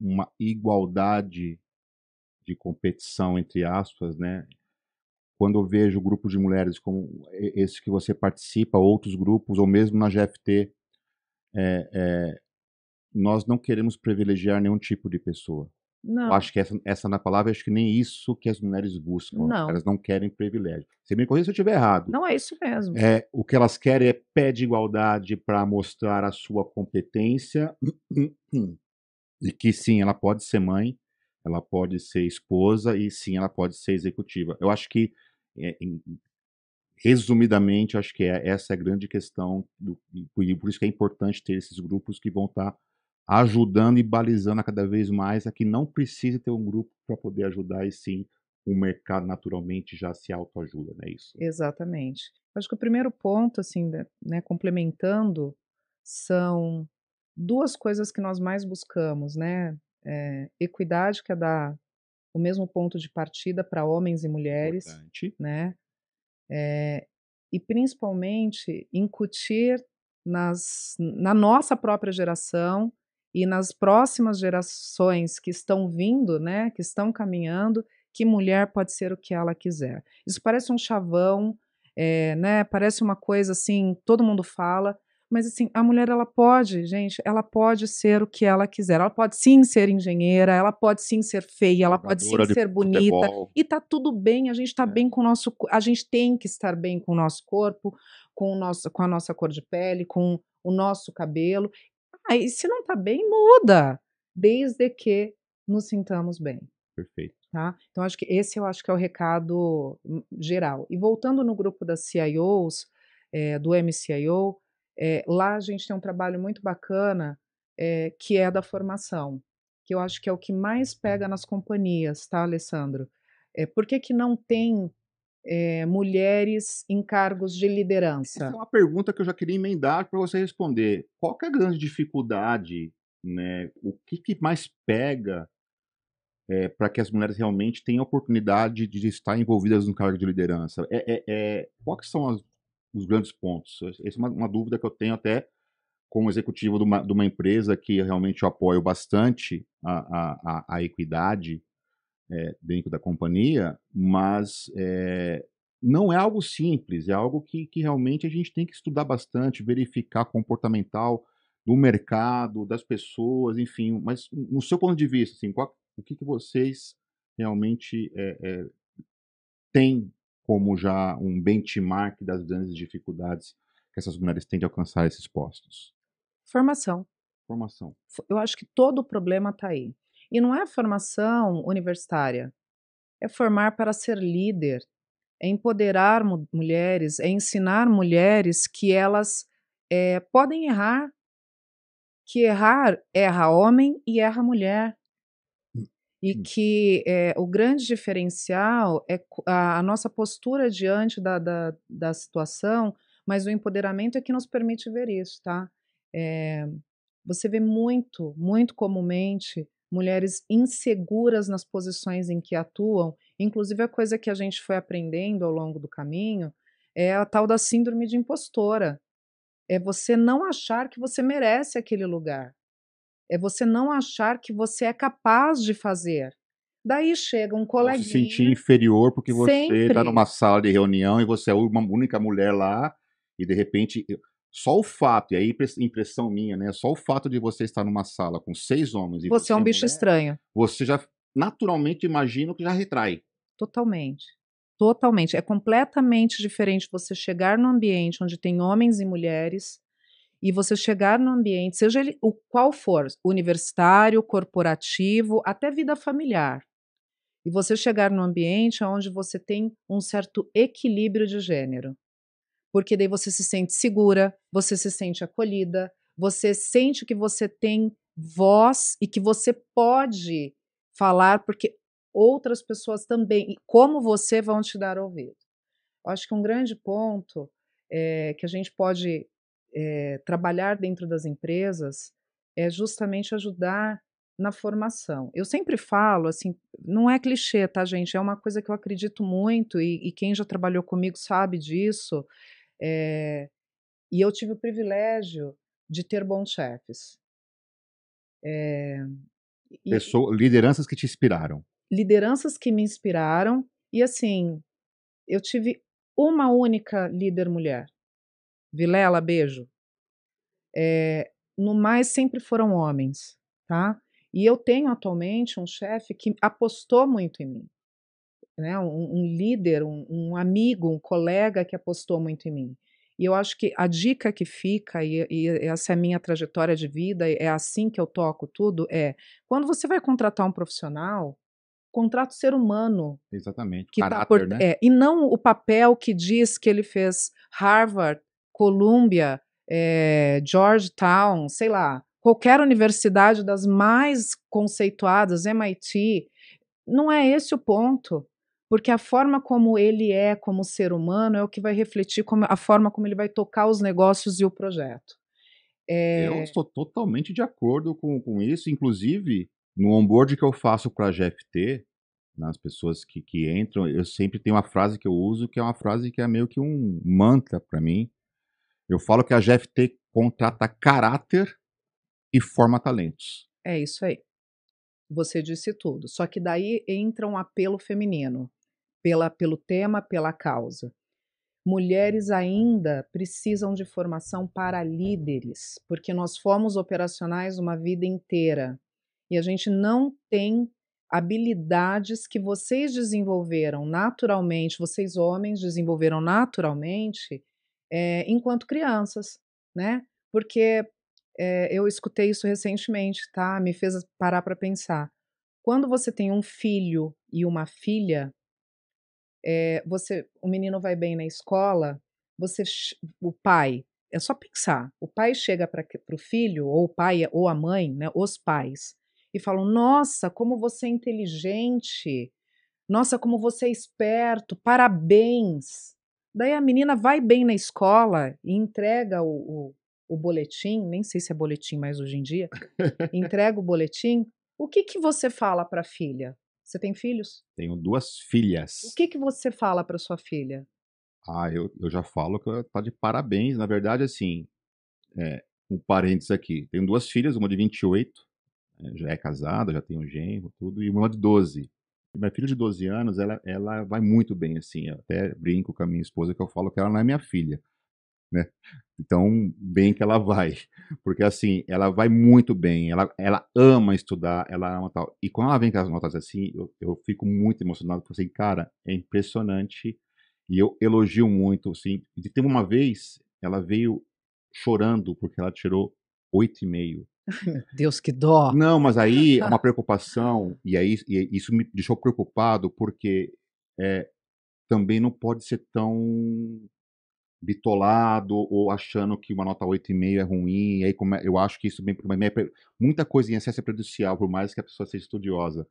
A: uma igualdade de competição, entre aspas, né? Quando eu vejo grupos de mulheres como esse que você participa, outros grupos, ou mesmo na GFT, é, é, nós não queremos privilegiar nenhum tipo de pessoa. Não. Eu acho que essa, essa na palavra, acho que nem isso que as mulheres buscam. Não. Elas não querem privilégio. Você me corrija se eu estiver errado.
B: Não é isso mesmo.
A: É, o que elas querem é pé de igualdade para mostrar a sua competência E que sim, ela pode ser mãe, ela pode ser esposa e sim, ela pode ser executiva. Eu acho que, é, em, resumidamente, acho que é, essa é a grande questão, do, e por isso que é importante ter esses grupos que vão estar tá ajudando e balizando cada vez mais a que não precise ter um grupo para poder ajudar, e sim o mercado naturalmente já se autoajuda, não é isso?
B: Exatamente. Acho que o primeiro ponto, assim, né, complementando, são duas coisas que nós mais buscamos, né? É, equidade, que é dar o mesmo ponto de partida para homens e mulheres, Importante. né? É, e principalmente incutir nas, na nossa própria geração e nas próximas gerações que estão vindo, né, que estão caminhando, que mulher pode ser o que ela quiser. Isso parece um chavão, é, né, parece uma coisa assim, todo mundo fala, Mas assim, a mulher ela pode, gente, ela pode ser o que ela quiser. Ela pode sim ser engenheira, ela pode sim ser feia, ela pode sim ser bonita.
A: futebol.
B: E tá tudo bem, a gente tá
A: É.
B: bem com o nosso, a gente tem que estar bem com o nosso corpo, com o nosso, com a nossa cor de pele, com o nosso cabelo. Aí, se não tá bem, muda, desde que nos sintamos bem
A: Perfeito.
B: tá? Então acho que esse eu acho que é o recado hum, geral. E voltando no grupo das CIOs, eh, do MCIO, eh, lá a gente tem um trabalho muito bacana eh, que é da formação, que eu acho que é o que mais pega nas companhias, tá, Alessandro? Eh, por que, que não tem eh, mulheres em cargos de
A: Essa
B: liderança?
A: é uma pergunta que eu já queria emendar para você responder. Qual é a grande dificuldade, né? O que, que mais pega para que as mulheres realmente tenham oportunidade de estar envolvidas no cargo de liderança? É, é, é, quais são as- os grandes pontos? Essa é uma, uma dúvida que eu tenho até como executivo de uma, de uma empresa que realmente eu apoio bastante a, a, a, equidade é, dentro da companhia, mas é, não é algo simples, é algo que, que realmente a gente tem que estudar bastante, verificar comportamental do mercado, das pessoas, enfim. Mas no seu ponto de vista, assim, qual- o que, que vocês realmente é, é, têm como já um benchmark das grandes dificuldades que essas mulheres têm de alcançar esses postos?
B: Formação.
A: Formação.
B: Fo- Eu acho que todo o problema está aí. E não é a formação universitária, é formar para ser líder, é empoderar mu- mulheres, é ensinar mulheres que elas eh, podem errar, que errar erra homem e erra mulher. E
A: Hum.
B: que eh, o grande diferencial é a, a nossa postura diante da, da, da situação, mas o empoderamento é que nos permite ver isso, tá? Eh, você vê muito, muito comumente mulheres inseguras nas posições em que atuam, inclusive a coisa que a gente foi aprendendo ao longo do caminho é a tal da síndrome de impostora. É você não achar que você merece aquele lugar. É você não achar que você é capaz de fazer. Daí chega um coleguinha.
A: se sentir inferior porque você está numa sala de reunião e você é uma única mulher lá e de repente só o fato, e aí impre- impressão minha, né? Só o fato de você estar numa sala com seis homens e
B: Você é um bicho
A: mulher,
B: estranho.
A: você já naturalmente imagina que já retrai.
B: Totalmente. Totalmente. É completamente diferente você chegar num ambiente onde tem homens e mulheres e você chegar num ambiente, seja ele o qual for, universitário, corporativo, até vida familiar. E você chegar num ambiente onde você tem um certo equilíbrio de gênero. Porque daí você se sente segura, você se sente acolhida, você sente que você tem voz e que você pode falar, porque outras pessoas também, como você, vão te dar ouvido. Acho que um grande ponto eh, que a gente pode eh, trabalhar dentro das empresas é justamente ajudar na formação. Eu sempre falo, assim, não é clichê, tá, gente? É uma coisa que eu acredito muito e, e quem já trabalhou comigo sabe disso. eh, e eu tive o privilégio de ter bons chefes. E-
A: Pessoa, lideranças que te inspiraram.
B: lideranças que me inspiraram e assim, eu tive uma única líder mulher. Vilela, beijo. Eh, no mais sempre foram homens, tá? E eu tenho atualmente um chefe que apostou muito em mim, né? Um, um líder, um, um amigo, um colega que apostou muito em mim. E eu acho que a dica que fica, e, e essa é a minha trajetória de vida, é assim que eu toco tudo, é quando você vai contratar um profissional, contrata o ser humano
A: Exatamente.
B: que tá
A: Caráter,
B: por,
A: né?
B: é, e não o papel que diz que ele fez Harvard, Columbia, eh, Georgetown, sei lá, qualquer universidade das mais conceituadas, MIT. Não é esse o ponto, porque a forma como ele é como ser humano é o que vai refletir como, a forma como ele vai tocar os negócios e o projeto. É,
A: Eu estou totalmente de acordo com, com isso. Inclusive, no onboard que eu faço para a GFT, nas pessoas que, que entram, eu sempre tenho uma frase que eu uso, que é uma frase que é meio que um mantra para mim. Eu falo que a GFT contrata caráter e forma talentos.
B: É isso aí. Você disse tudo. Só que daí entra um apelo feminino, pela, pelo tema, pela causa. mulheres ainda precisam de formação para líderes, porque nós fomos operacionais uma vida inteira e a gente não tem habilidades que vocês desenvolveram naturalmente, vocês homens desenvolveram naturalmente é, enquanto crianças, né? Porque é, eu escutei isso recentemente, tá? Me fez parar para pensar. Quando você tem um filho e uma filha, é, você, o menino vai bem na escola, você, o pai, é só pensar. O pai chega para o filho, ou o pai, ou a mãe, né? Os pais e falam: Nossa, como você é inteligente, nossa, como você é esperto, parabéns. Daí a menina vai bem na escola e entrega o, o, o boletim, nem sei se é boletim mais hoje em dia, entrega o boletim. O que, que você fala para a filha? Você tem filhos?
A: Tenho duas filhas.
B: O que, que você fala para sua filha?
A: Ah, eu, eu já falo que tá de parabéns. Na verdade, assim, é, um parênteses aqui. Tenho duas filhas, uma de 28 né, já é casada, já tem um genro, tudo, e uma de 12. Minha filha de 12 anos, ela, ela vai muito bem, assim, eu até brinco com a minha esposa que eu falo que ela não é minha filha, né? Então, bem que ela vai, porque assim, ela vai muito bem, ela, ela ama estudar, ela ama tal. E quando ela vem com as notas assim, eu, eu fico muito emocionado, porque assim, cara, é impressionante, e eu elogio muito, assim. E teve uma vez, ela veio chorando porque ela tirou 8,5.
B: Deus, que dó.
A: Não, mas aí é uma preocupação, e aí e isso me deixou preocupado, porque é, também não pode ser tão bitolado ou achando que uma nota 8,5 é ruim, e aí como eu acho que isso bem muita coisa em excesso é prejudicial, por mais que a pessoa seja estudiosa.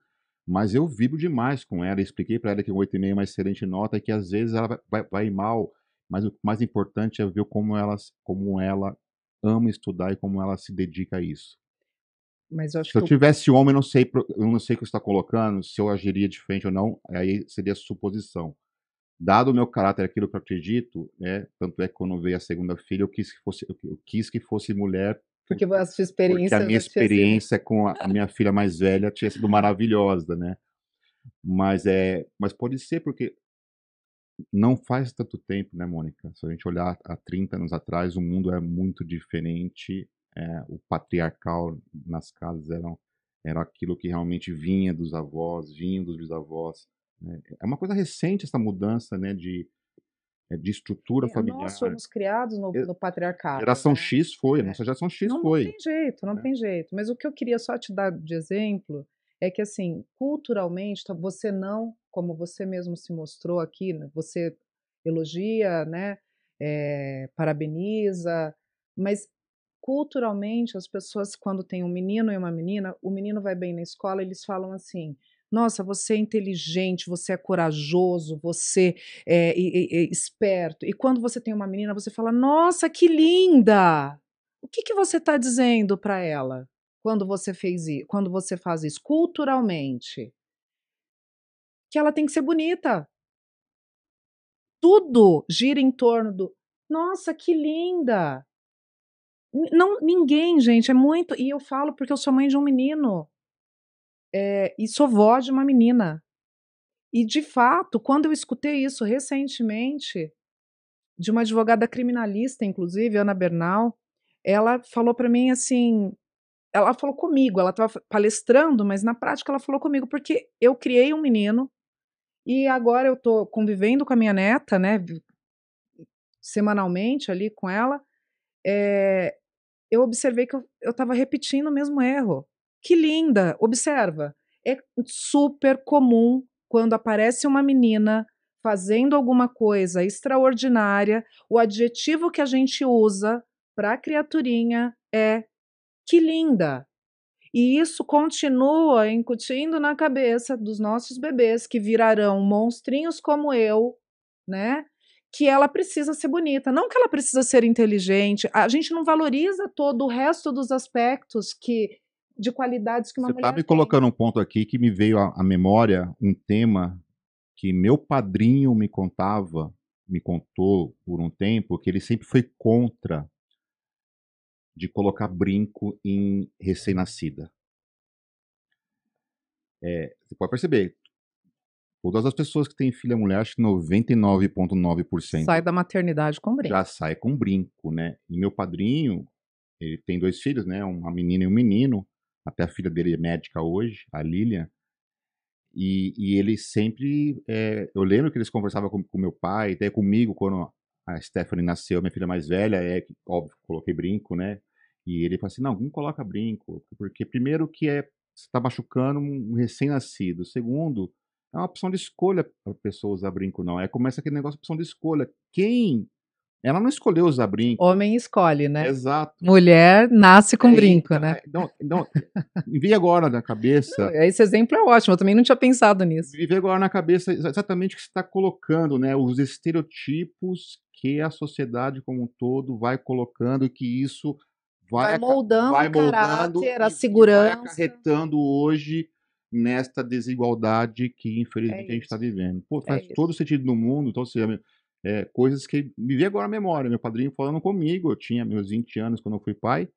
A: Mas eu vibro demais com ela, expliquei para ela que o 8,5 é uma excelente nota e que às vezes ela vai, vai, vai mal, mas o mais importante é ver como ela, como ela ama estudar e como ela se dedica a isso.
B: Mas eu acho
A: se eu
B: que
A: tivesse homem, eu não sei, eu não sei o que você está colocando, se eu agiria diferente ou não, aí seria suposição. Dado o meu caráter, aquilo que eu acredito, né, tanto é que quando veio a segunda filha, eu quis que fosse, eu quis que fosse mulher.
B: Porque a sua experiência.
A: Porque a minha experiência com a, a minha filha mais velha tinha sido maravilhosa, né? Mas é, mas pode ser porque não faz tanto tempo, né, Mônica? Se a gente olhar há 30 anos atrás, o mundo é muito diferente. É, o patriarcal nas casas era, era aquilo que realmente vinha dos avós, vinha dos bisavós. Né? É uma coisa recente essa mudança né, de, é, de estrutura
B: é,
A: familiar.
B: Nós fomos criados no, no patriarcado.
A: Geração
B: né?
A: X foi,
B: é.
A: nossa geração X
B: não,
A: foi.
B: Não tem jeito, não
A: né?
B: tem jeito. Mas o que eu queria só te dar de exemplo é que, assim, culturalmente, você não, como você mesmo se mostrou aqui, né, você elogia, né, é, parabeniza, mas culturalmente as pessoas quando tem um menino e uma menina, o menino vai bem na escola, eles falam assim: nossa, você é inteligente, você é corajoso, você é, é, é, esperto. E quando você tem uma menina, você fala: nossa, que linda! O que, que você está dizendo para ela quando você fez quando você faz isso culturalmente? Que ela tem que ser bonita, tudo gira em torno do nossa, que linda. Não, ninguém, gente, é muito. E eu falo porque eu sou mãe de um menino. É, e sou vó de uma menina. E, de fato, quando eu escutei isso recentemente, de uma advogada criminalista, inclusive, Ana Bernal, ela falou para mim assim. Ela falou comigo, ela estava palestrando, mas na prática ela falou comigo, porque eu criei um menino e agora eu tô convivendo com a minha neta, né, semanalmente ali com ela, é, eu observei que eu estava repetindo o mesmo erro. Que linda! Observa, é super comum quando aparece uma menina fazendo alguma coisa extraordinária, o adjetivo que a gente usa para a criaturinha é que linda. E isso continua incutindo na cabeça dos nossos bebês que virarão monstrinhos como eu, né? Que ela precisa ser bonita, não que ela precisa ser inteligente. A gente não valoriza todo o resto dos aspectos que de qualidades que uma
A: Você
B: mulher
A: tá me
B: tem.
A: colocando um ponto aqui que me veio à, à memória um tema que meu padrinho me contava, me contou por um tempo, que ele sempre foi contra de colocar brinco em recém-nascida. É, você pode perceber, todas as pessoas que têm filha mulher, acho que 99,9%
B: Sai da maternidade com brinco.
A: já sai com brinco, né? E meu padrinho, ele tem dois filhos, né? Uma menina e um menino. Até a filha dele é médica hoje, a Lilian. E, e ele sempre. é, eu lembro que eles conversavam com, com meu pai, até comigo, quando a Stephanie nasceu, minha filha mais velha, é que, óbvio, coloquei brinco, né? E ele falou assim: não, não coloca brinco, porque primeiro que é você está machucando um recém-nascido. Segundo, é uma opção de escolha para a pessoa usar brinco, não. É começa aquele negócio de opção de escolha. Quem? Ela não escolheu usar brinco.
B: Homem escolhe, né?
A: Exato.
B: Mulher nasce com
A: É,
B: brinco,
A: então,
B: né?
A: é, Não, não, me veio agora na cabeça.
B: Esse exemplo é ótimo, eu também não tinha pensado nisso.
A: Veio agora na cabeça exa- exatamente o que você está colocando, né? Os estereotipos que a sociedade como um todo vai colocando e que isso vai,
B: Vai moldando
A: vai
B: o
A: moldando
B: caráter,
A: e-
B: a
A: e vai
B: segurança.
A: acarretando hoje nesta desigualdade que infelizmente
B: É
A: a gente está vivendo. Pô,
B: É
A: faz
B: isso.
A: todo sentido no mundo, então assim, é, coisas que me veio agora à memória. Meu padrinho falando comigo, eu tinha meus 20 anos quando eu fui pai.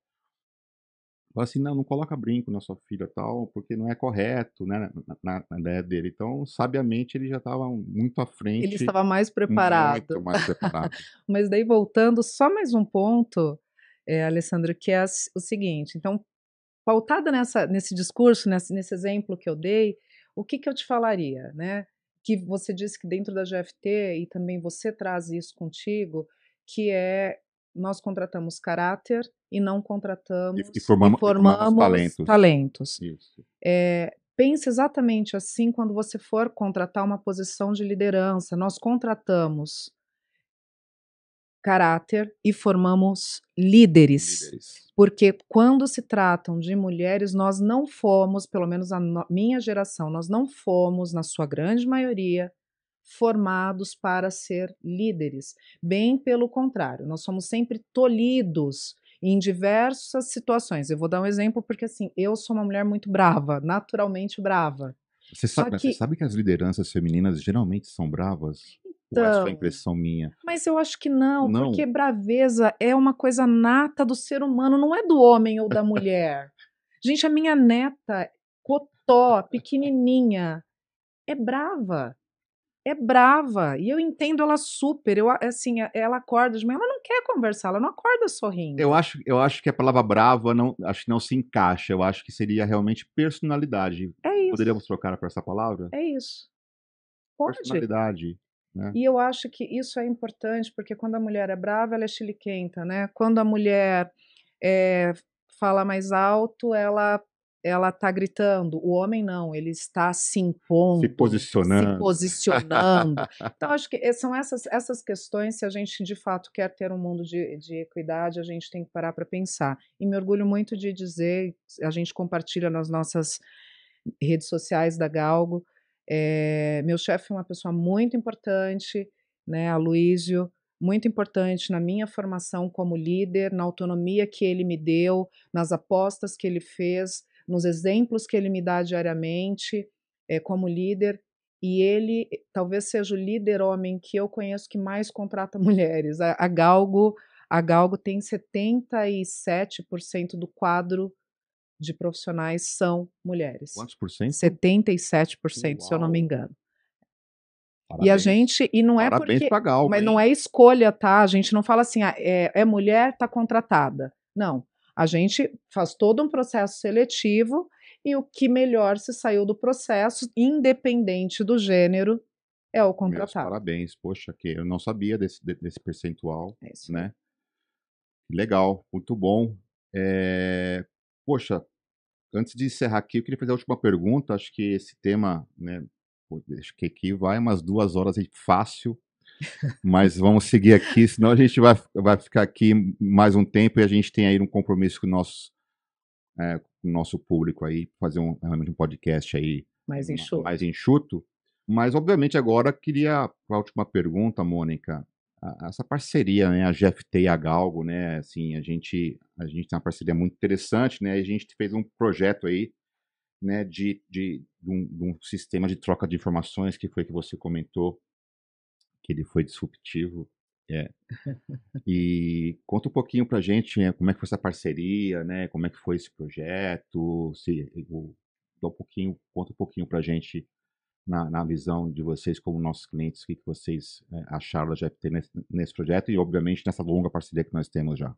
A: Falou assim, não, não coloca brinco na sua filha tal, porque não é correto, né, na, na- na ideia dele. Então, sabiamente, ele já estava muito à frente.
B: Ele estava mais preparado.
A: Muito mais preparado.
B: Mas daí voltando, só mais um ponto, é, Alessandro, que é o seguinte, então, pautada nessa, nesse discurso, nesse, nesse exemplo que eu dei, o que, que eu te falaria, né? Que você disse que dentro da GFT, e também você traz isso contigo, que é nós contratamos caráter e não contratamos
A: e formamos- e formamos talentos.
B: talentos.
A: Isso.
B: É, pense exatamente assim quando você for contratar uma posição de liderança. Nós contratamos caráter e formamos líderes.
A: Líderes.
B: Porque quando se tratam de mulheres, nós não fomos, pelo menos a no- minha geração, nós não fomos, na sua grande maioria, formados para ser líderes. Bem pelo contrário, nós somos sempre tolhidos em diversas situações. Eu vou dar um exemplo porque assim, eu sou uma mulher muito brava, naturalmente brava.
A: Você sabe,
B: que-
A: você sabe que as lideranças femininas geralmente são bravas? Ou é
B: Então,
A: impressão minha?
B: Mas eu acho que não,
A: Não.
B: porque braveza é uma coisa nata do ser humano, não é do homem ou da mulher. Gente, a minha neta, Cotó, pequenininha, é brava. É brava. E eu entendo ela super. Eu, a- assim, a- ela acorda de manhã, ela não quer conversar, ela não acorda sorrindo.
A: Eu acho, eu acho que a palavra brava não, acho que não se encaixa. Eu acho que seria realmente personalidade.
B: É isso.
A: Poderíamos trocar por essa palavra?
B: É isso. Pode.
A: Personalidade. Né?
B: E eu acho que isso é importante, porque quando a mulher é brava, ela é chiliquenta, né? Quando a mulher eh, fala mais alto, ela ela tá gritando. O homem não, ele está se impondo,
A: Se posicionando.
B: se posicionando. Então, acho que eh, são essas, essas questões, se a gente de fato quer ter um mundo de, de equidade, a gente tem que parar para pensar. E me orgulho muito de dizer, a gente compartilha nas nossas redes sociais da Galgo, é, meu chefe é uma pessoa muito importante, né, Aloísio, muito importante na minha formação como líder, na autonomia que ele me deu, nas apostas que ele fez, nos exemplos que ele me dá diariamente é, como líder. E ele talvez seja o líder homem que eu conheço que mais contrata mulheres. A, a Galgo, a Galgo tem 77% do quadro de profissionais são mulheres.
A: Quantos por cento?
B: 77%, se eu não me
A: Uau.
B: engano. E a
A: Parabéns.
B: gente, e não é
A: Parabéns
B: porque,
A: Galgo,
B: mas
A: hein?
B: não é escolha, tá? A gente não fala assim, ah, é, é mulher, tá contratada. Não. A gente faz todo um processo seletivo e o que melhor se saiu do processo, independente do gênero, é o
A: Meus
B: contratado.
A: parabéns. Poxa, que eu não sabia desse, de- desse percentual,
B: É
A: né? Legal, muito bom. É, Poxa, antes de encerrar aqui, eu queria fazer a última pergunta. Acho que esse tema, né? Acho que aqui vai umas duas horas aí fácil. Mas vamos seguir aqui, senão a gente vai, vai ficar aqui mais um tempo e a gente tem aí um compromisso com o nosso, é, com o nosso público aí, fazer um, realmente um podcast aí
B: Mais
A: ma-
B: enxuto.
A: mais enxuto. Mas, obviamente, agora queria, a última pergunta, Mônica, essa parceria, né, a GFT e a Galgo, né, assim, a gente, a gente tem uma parceria muito interessante, né, a gente fez um projeto aí, né, de, de, de, um, de um sistema de troca de informações, que foi que você comentou, que ele foi disruptivo, é. E conta um pouquinho pra gente, né, como é que foi essa parceria, né, como é que foi esse projeto, se, dá um pouquinho, conta um pouquinho pra gente na, na visão de vocês como nossos clientes, o que, que vocês é, acharam da GFT nesse, nesse projeto e, obviamente, nessa longa parceria que nós temos já.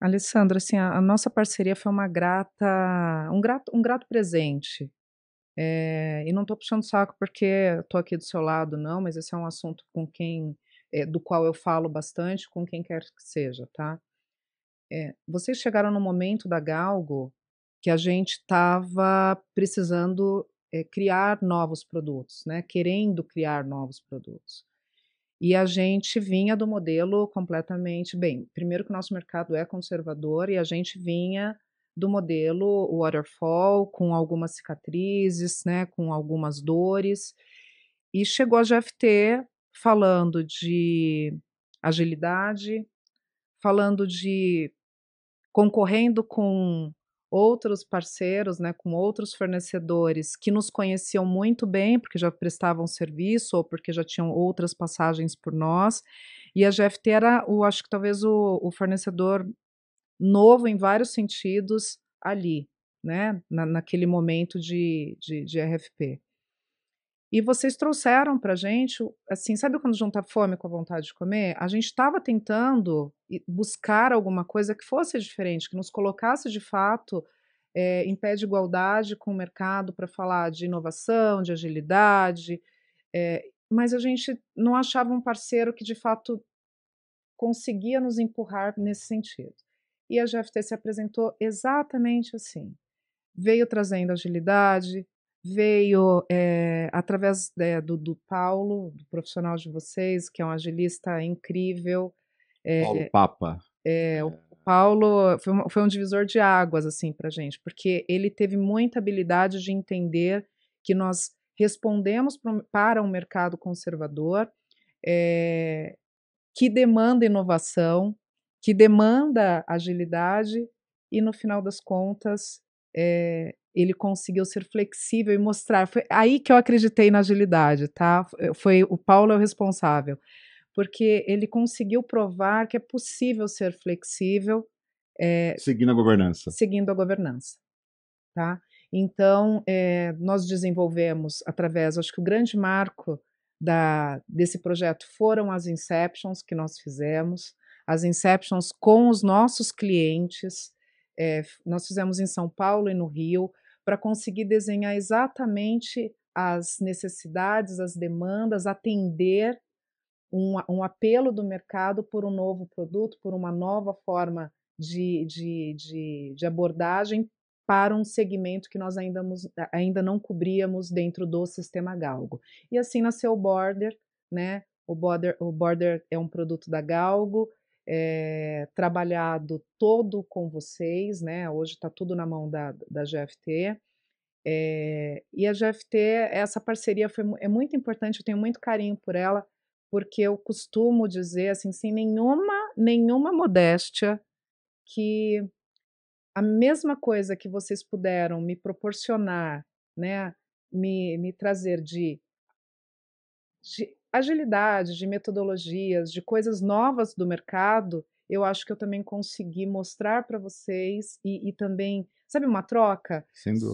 B: Alessandra, assim, a, a, nossa parceria foi uma grata, um grato, um grato presente. É, e não estou puxando saco porque estou aqui do seu lado, não, mas esse é um assunto com quem, é, do qual eu falo bastante, com quem quer que seja, tá? É, vocês chegaram no momento da Galgo que a gente estava precisando criar novos produtos, né? Querendo criar novos produtos. E a gente vinha do modelo completamente bem. Primeiro que o nosso mercado é conservador e a gente vinha do modelo waterfall com algumas cicatrizes, né, com algumas dores. E chegou a GFT falando de agilidade, falando de concorrendo com outros parceiros, né, com outros fornecedores que nos conheciam muito bem, porque já prestavam serviço ou porque já tinham outras passagens por nós. E a GFT era, o, acho que talvez o, o fornecedor novo em vários sentidos ali, né, na, naquele momento de, de, de RFP. E vocês trouxeram para gente, assim, sabe quando junta fome com a vontade de comer? A gente estava tentando buscar alguma coisa que fosse diferente, que nos colocasse de fato é, em pé de igualdade com o mercado para falar de inovação, de agilidade, é, mas a gente não achava um parceiro que de fato conseguia nos empurrar nesse sentido. E a GFT se apresentou exatamente assim. Veio trazendo agilidade, veio é, através é, do, do, Paulo, do profissional de vocês, que é um agilista incrível.
A: É, Paulo Papa.
B: É, o Paulo foi, um, foi um divisor de águas assim para gente, porque ele teve muita habilidade de entender que nós respondemos para um mercado conservador que demanda inovação, que demanda agilidade e no final das contas é, ele conseguiu ser flexível e mostrar. Foi aí que eu acreditei na agilidade, tá? Foi o Paulo é o responsável, porque ele conseguiu provar que é possível ser flexível. É,
A: seguindo a governança.
B: Seguindo a governança, tá? Então, é, nós desenvolvemos através, acho que o grande marco da, desse projeto foram as inceptions que nós fizemos, as inceptions com os nossos clientes, é, nós fizemos em São Paulo e no Rio, para conseguir desenhar exatamente as necessidades, as demandas, atender um, um, apelo do mercado por um novo produto, por uma nova forma de, de, de, de abordagem para um segmento que nós ainda, ainda não cobríamos dentro do sistema Galgo. E assim nasceu o Border, né? O Border, o Border é um produto da Galgo, é, trabalhado todo com vocês, né? Hoje está tudo na mão da, da GFT. É, e a GFT, essa parceria foi, é muito importante, eu tenho muito carinho por ela, porque eu costumo dizer, assim, sem nenhuma, nenhuma modéstia, que a mesma coisa que vocês puderam me proporcionar, né, me, me trazer de, de agilidade, de metodologias, de coisas novas do mercado, eu acho que eu também consegui mostrar para vocês e, e, também, sabe, uma troca?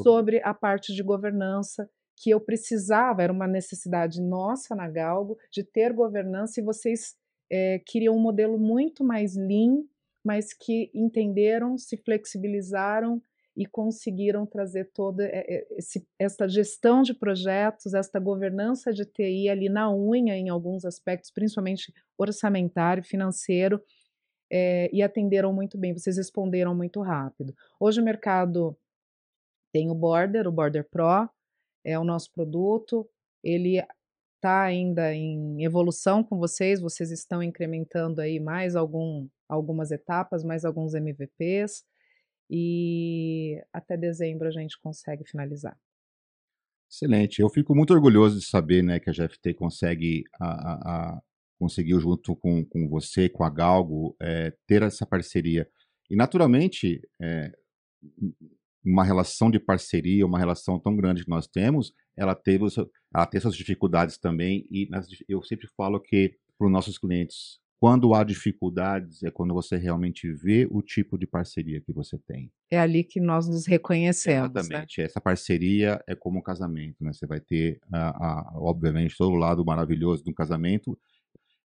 B: Sobre a parte de governança que eu precisava, era uma necessidade nossa na Galgo de ter governança e vocês é, queriam um modelo muito mais lean, mas que entenderam, se flexibilizaram e conseguiram trazer toda esse, esta gestão de projetos, esta governança de TI ali na unha em alguns aspectos, principalmente orçamentário, financeiro, é, e atenderam muito bem. Vocês responderam muito rápido. Hoje o mercado tem o Border, o Border Pro, é o nosso produto. Ele está ainda em evolução com vocês. Vocês estão incrementando aí mais algum, algumas etapas, mais alguns MVPs e até dezembro a gente consegue finalizar.
A: Excelente. Eu fico muito orgulhoso de saber né, que a GFT consegue, a, a, a conseguiu junto com, com você, com a Galgo, é, ter essa parceria. E naturalmente, é, uma relação de parceria, uma relação tão grande que nós temos, ela teve ela tem suas dificuldades também. E eu sempre falo que para os nossos clientes, Quando há dificuldades, é quando você realmente vê o tipo de parceria que você tem.
B: É ali que nós nos reconhecemos. Né?
A: Exatamente. Né? Essa parceria é como um casamento, né? Você vai ter, obviamente, todo o lado maravilhoso de um casamento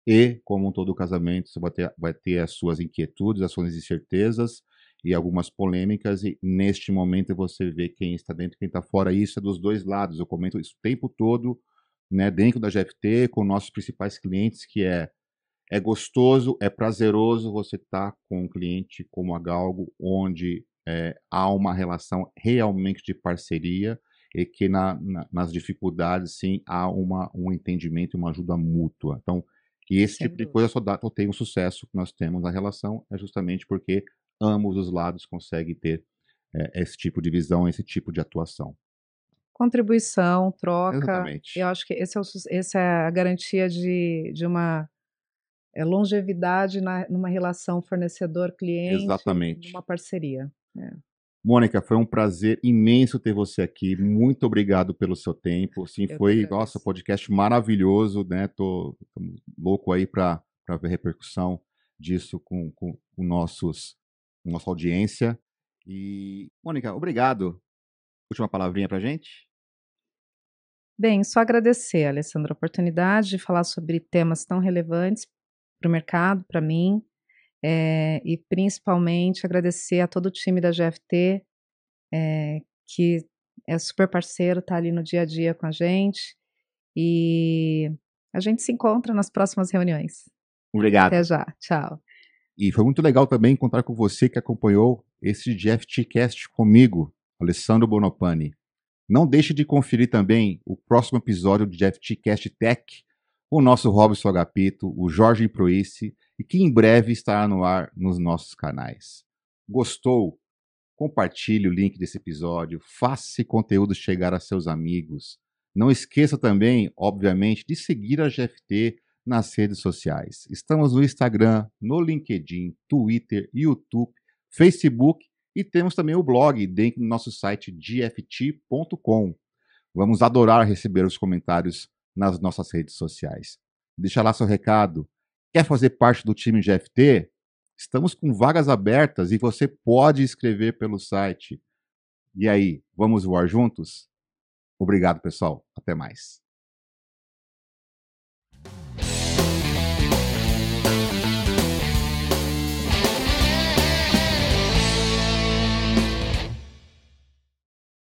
A: e, como todo casamento, você vai ter, vai ter as suas inquietudes, as suas incertezas e algumas polêmicas, e neste momento você vê quem está dentro e quem está fora. Isso é dos dois lados. Eu comento isso o tempo todo, né, dentro da GFT, com nossos principais clientes, que é é gostoso, é prazeroso você estar tá com um cliente como a Galgo, onde é, há uma relação realmente de parceria e que na, na, nas dificuldades, sim, há uma, um entendimento e uma ajuda mútua. Então, e esse Sem tipo dúvida. de coisa só dá, só tem o sucesso que nós temos na relação, é justamente porque ambos os lados conseguem ter é, esse tipo de visão, esse tipo de atuação.
B: Contribuição, troca. Exatamente. Eu acho que esse é, o, esse é a garantia de, de uma é, longevidade na, numa relação fornecedor-cliente,
A: Exatamente.
B: numa parceria. É.
A: Mônica, foi um prazer imenso ter você aqui. Muito obrigado pelo seu tempo. Sim, foi, nossa, podcast maravilhoso, né? Tô, tô louco aí para ver a repercussão disso com, com, com nossos, nossa audiência. E, Mônica, obrigado. Última palavrinha para gente?
B: Bem, só agradecer, Alessandra, a oportunidade de falar sobre temas tão relevantes para o mercado, para mim, é, e principalmente agradecer a todo o time da GFT, é, que é super parceiro, está ali no dia a dia com a gente, e a gente se encontra nas próximas reuniões.
A: Obrigado.
B: Até já, tchau.
A: E foi muito legal também encontrar com você que acompanhou esse GFT Cast comigo, Alessandro Bonopani. Não deixe de conferir também o próximo episódio do GFT Cast Tech, o nosso Robson Agapito, o Jorge Proice, e que em breve estará no ar nos nossos canais. Gostou? Compartilhe o link desse episódio, faça esse conteúdo chegar a seus amigos. Não esqueça também, obviamente, de seguir a GFT nas redes sociais. Estamos no Instagram, no LinkedIn, Twitter, YouTube, Facebook e temos também o blog dentro do nosso site gft.com. Vamos adorar receber os comentários nas nossas redes sociais. Deixa lá seu recado. Quer fazer parte do time GFT? Estamos com vagas abertas e você pode escrever pelo site. E aí, vamos voar juntos? Obrigado, pessoal. Até mais.